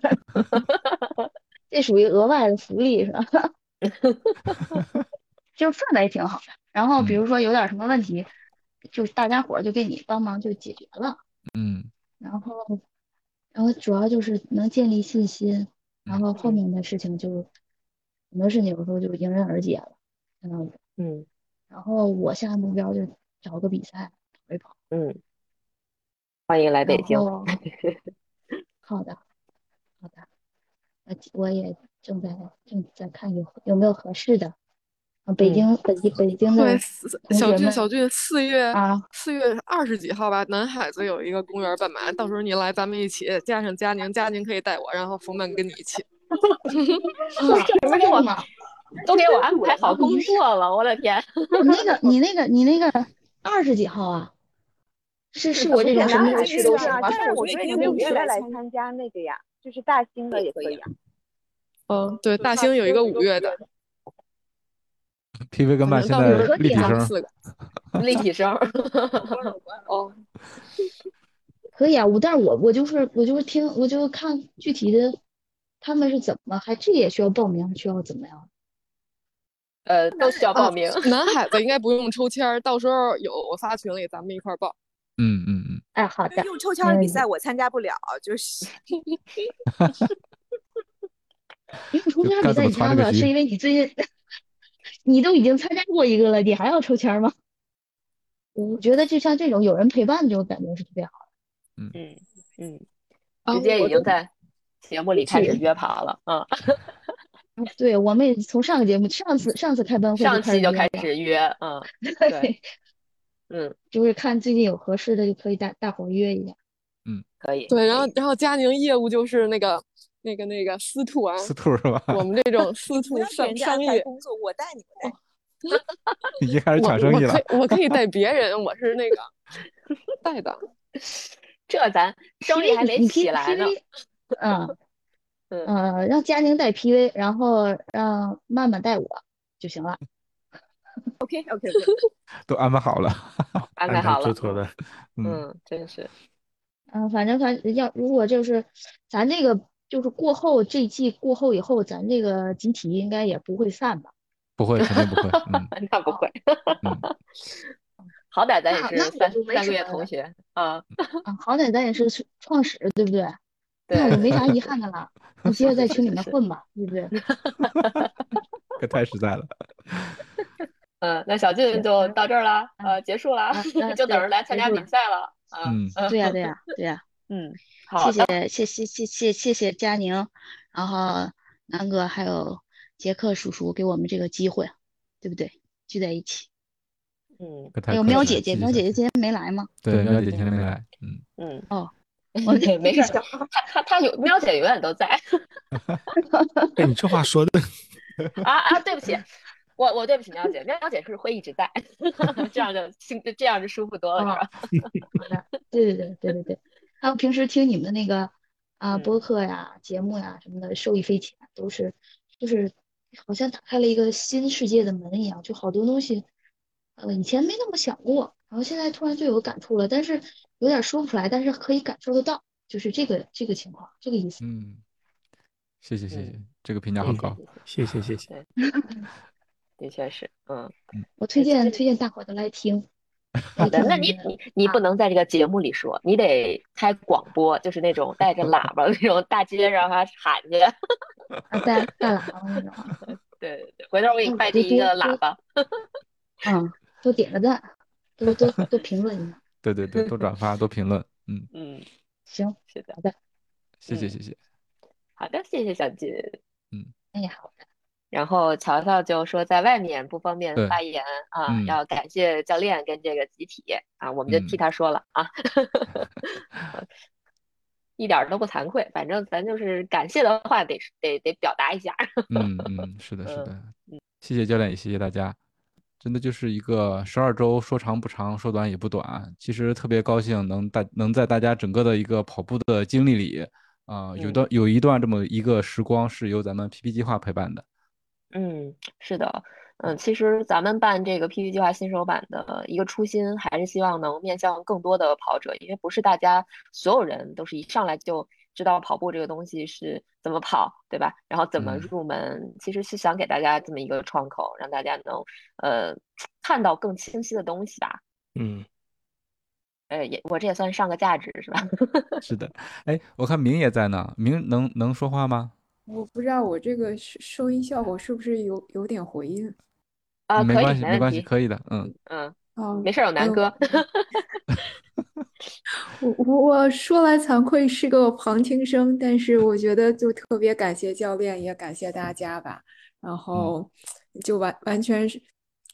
这属于额外的福利，是吧？就氛围挺好的。然后比如说有点什么问题，就大家伙就给你帮忙就解决了。嗯，然后。然后主要就是能建立信心，然后后面的事情就很多事情有时候就迎刃而解了，嗯嗯。然后我现在目标就找个比赛跑一跑，嗯。欢迎来北京。好的，好的。我，我也正在正在看有有没有合适的。北京北京北京的小俊小俊四月啊四月二十几号吧，南海子有一个公园半马，到时候你来咱们一起，加上佳宁，佳宁可以带我，然后冯曼跟你一起。都给我安排好工作了，我的天！你那个你那个你那个二十几号啊？是是我这种什么去都行但是我觉得你五月来参加那个呀，就是大兴的也可以啊。嗯，对，大兴有一个五月的。P V 跟麦现在立体声，立体声。哦，可以啊，我但是我我就是我就是听我就看具体的他们是怎么还这也需要报名需要怎么样？呃，都需要报名。南海的应该不用抽签，到时候有我发群里咱们一块报。嗯嗯嗯。哎，好的。用抽签的比赛我参加不了，就是。用抽签比赛你参加不了，是因为你最近。你都已经参加过一个了，你还要抽签吗？我觉得就像这种有人陪伴的这种感觉是特别好的。嗯嗯嗯，直接已经在节目里开始约爬了啊。对，我们也从上个节目上次上次开班会上期就开始约，嗯，对，嗯，就是看最近有合适的就可以大大伙约一下。嗯，可以。对，然后然后佳宁业务就是那个。那个那个司徒啊，司徒是吧？我们这种 司徒商商业工作，我带你们。已经开始抢生意了。我可以带别人，我是那个带的。这咱生意还没起来呢。嗯嗯，让佳宁带 PV，然后让曼曼带我就行了。OK OK 都安排好了。安排好了，妥妥的。嗯，真是。嗯，反正反正要如果就是咱这个就是过后这一季过后以后，咱这个集体应该也不会散吧？不会，肯定不会。嗯，那不会。好歹咱也是三三个月同学啊。啊，好歹咱也是创始，对不对？那我没啥遗憾的了。你接着在群里面 混吧，对不对？可太实在了。嗯，那小俊就到这儿了，呃，结束了，就等着来参加比赛了。嗯，对呀，对呀，对呀。嗯，好，谢谢，谢谢，谢谢，谢谢佳宁，然后南哥还有杰克叔叔给我们这个机会，对不对？聚在一起。嗯。还有喵姐姐，喵姐姐今天没来吗？对，喵姐姐今天没来。嗯嗯。哦。我 没事，他他他有喵姐永远都在。哎，你这话说的。啊啊，对不起，我我对不起喵姐，喵姐是会一直在，这样就心这样就舒服多了，是吧？对对对对对对。还有平时听你们的那个啊播客呀、节目呀什么的，受益匪浅，都是就是好像打开了一个新世界的门一样，就好多东西，呃，以前没那么想过，然后现在突然就有感触了，但是。有点说不出来，但是可以感受得到，就是这个这个情况，这个意思。嗯，谢谢谢谢，这个评价很高，谢谢谢谢。的确是，嗯我推荐推荐大伙都来听。好的，那你 你你不能在这个节目里说，你得开广播，就是那种带着喇叭那种大街上还喊去。带带喇叭那种。对对对，回头我给你快递一个喇叭。嗯，都点个赞，多多多评论一下。对对对，多转发，多评论，嗯嗯，行，是的，好的，谢谢谢谢，好的，谢谢小金，嗯，哎呀，好的。然后乔乔就说在外面不方便发言啊，要感谢教练跟这个集体啊，我们就替他说了啊 一点都不惭愧，反正咱就是感谢的话得得得表达一下。嗯嗯，是的，是的，嗯，谢谢教练，也谢谢大家。真的就是一个十二周，说长不长，说短也不短。其实特别高兴能大能在大家整个的一个跑步的经历里，啊，有段有一段这么一个时光是由咱们 PP 计划陪伴的。嗯，是的，嗯，其实咱们办这个 PP 计划新手版的一个初心，还是希望能面向更多的跑者，因为不是大家所有人都是一上来就。知道跑步这个东西是怎么跑，对吧？然后怎么入门，其实是想给大家这么一个窗口，让大家能呃看到更清晰的东西吧。嗯，呃，也我这也算上个价值是吧？是的，哎，我看明也在呢，明能能说话吗？我不知道我这个收音效果是不是有有点回音啊？没关系，没关系，可以的。嗯嗯，哦，没事，有南哥。我我我说来惭愧是个旁听生，但是我觉得就特别感谢教练，也感谢大家吧。然后就完完全是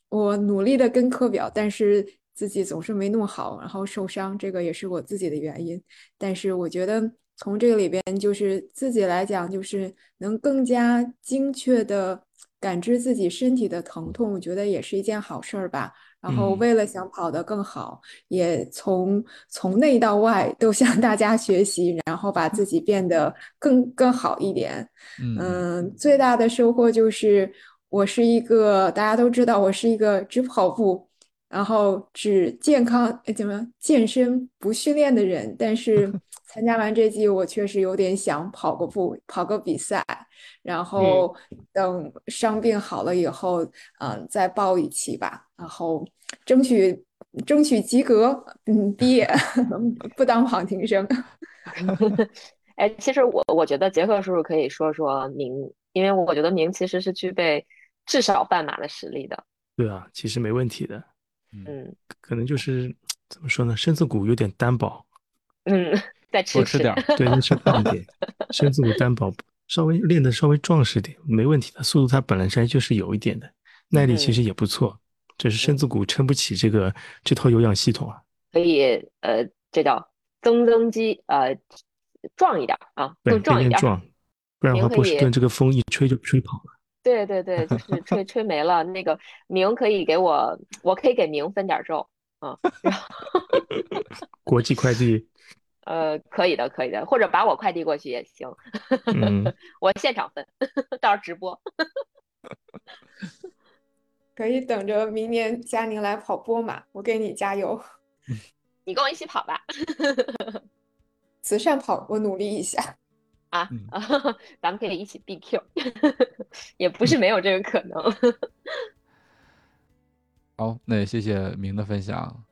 我努力的跟课表，但是自己总是没弄好，然后受伤，这个也是我自己的原因。但是我觉得从这个里边，就是自己来讲，就是能更加精确的感知自己身体的疼痛，我觉得也是一件好事儿吧。然后为了想跑得更好，也从从内到外都向大家学习，然后把自己变得更更好一点。嗯，最大的收获就是我是一个大家都知道我是一个只跑步，然后只健康怎么健身不训练的人，但是。参加完这季，我确实有点想跑个步，跑个比赛，然后等伤病好了以后，嗯，再报一期吧，然后争取争取及格，嗯，毕业 不当旁听生。哎，其实我我觉得杰克叔叔可以说说明，因为我觉得明其实是具备至少半马的实力的。对啊，其实没问题的。嗯，可能就是怎么说呢，身子骨有点单薄。嗯。再吃吃点，对，吃胖点，身子骨单薄，稍微练的稍微壮实点，没问题的。速度它本来上就是有一点的，耐力其实也不错，只是身子骨撑不起这个这套有氧系统啊。可以，呃，这叫增增肌，呃，壮一点啊，更壮一点，壮，不然的话波士顿这个风一吹就吹跑了。对对对，就是吹吹没了。那个明可以给我，我可以给明分点肉，啊。然后，国际快递。呃，可以的，可以的，或者把我快递过去也行。我现场分，到时候直播。可以等着明年佳宁来跑波马，我给你加油。你跟我一起跑吧。慈善跑，我努力一下。啊啊，咱们可以一起 BQ，也不是没有这个可能。好，那也谢谢明的分享。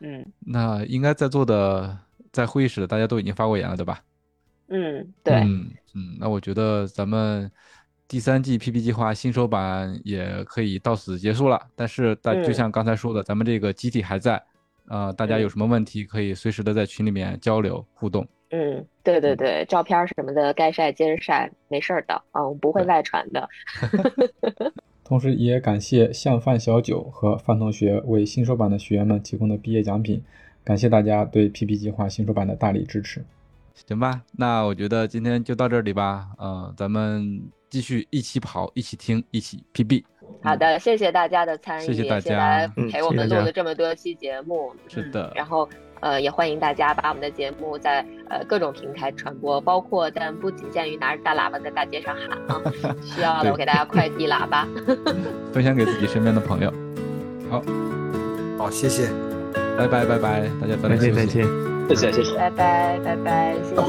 嗯，那应该在座的在会议室的大家都已经发过言了，对吧？嗯，对。嗯嗯，那我觉得咱们第三季 PP 计划新手版也可以到此结束了。但是大就像刚才说的，咱们这个集体还在，呃，大家有什么问题可以随时的在群里面交流互动。嗯，对对对，照片什么的该晒接着晒，没事儿的啊，我们不会外传的。同时也感谢向范小九和范同学为新手版的学员们提供的毕业奖品，感谢大家对 PP 计划新手版的大力支持。行吧，那我觉得今天就到这里吧，嗯，咱们继续一起跑，一起听，一起 PB。好的，谢谢大家的参与，谢谢大家。陪我们录了这么多期节目。是的，然后。呃，也欢迎大家把我们的节目在呃各种平台传播，包括但不仅限于拿着大喇叭在大街上喊啊，需要的我给大家快递喇叭，分享给自己身边的朋友。好，好，谢谢，拜拜拜拜，大家再见再见，谢谢谢谢，拜拜拜拜，谢谢拜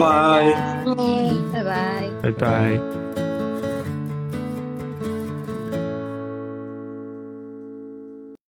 拜。拜拜。拜拜。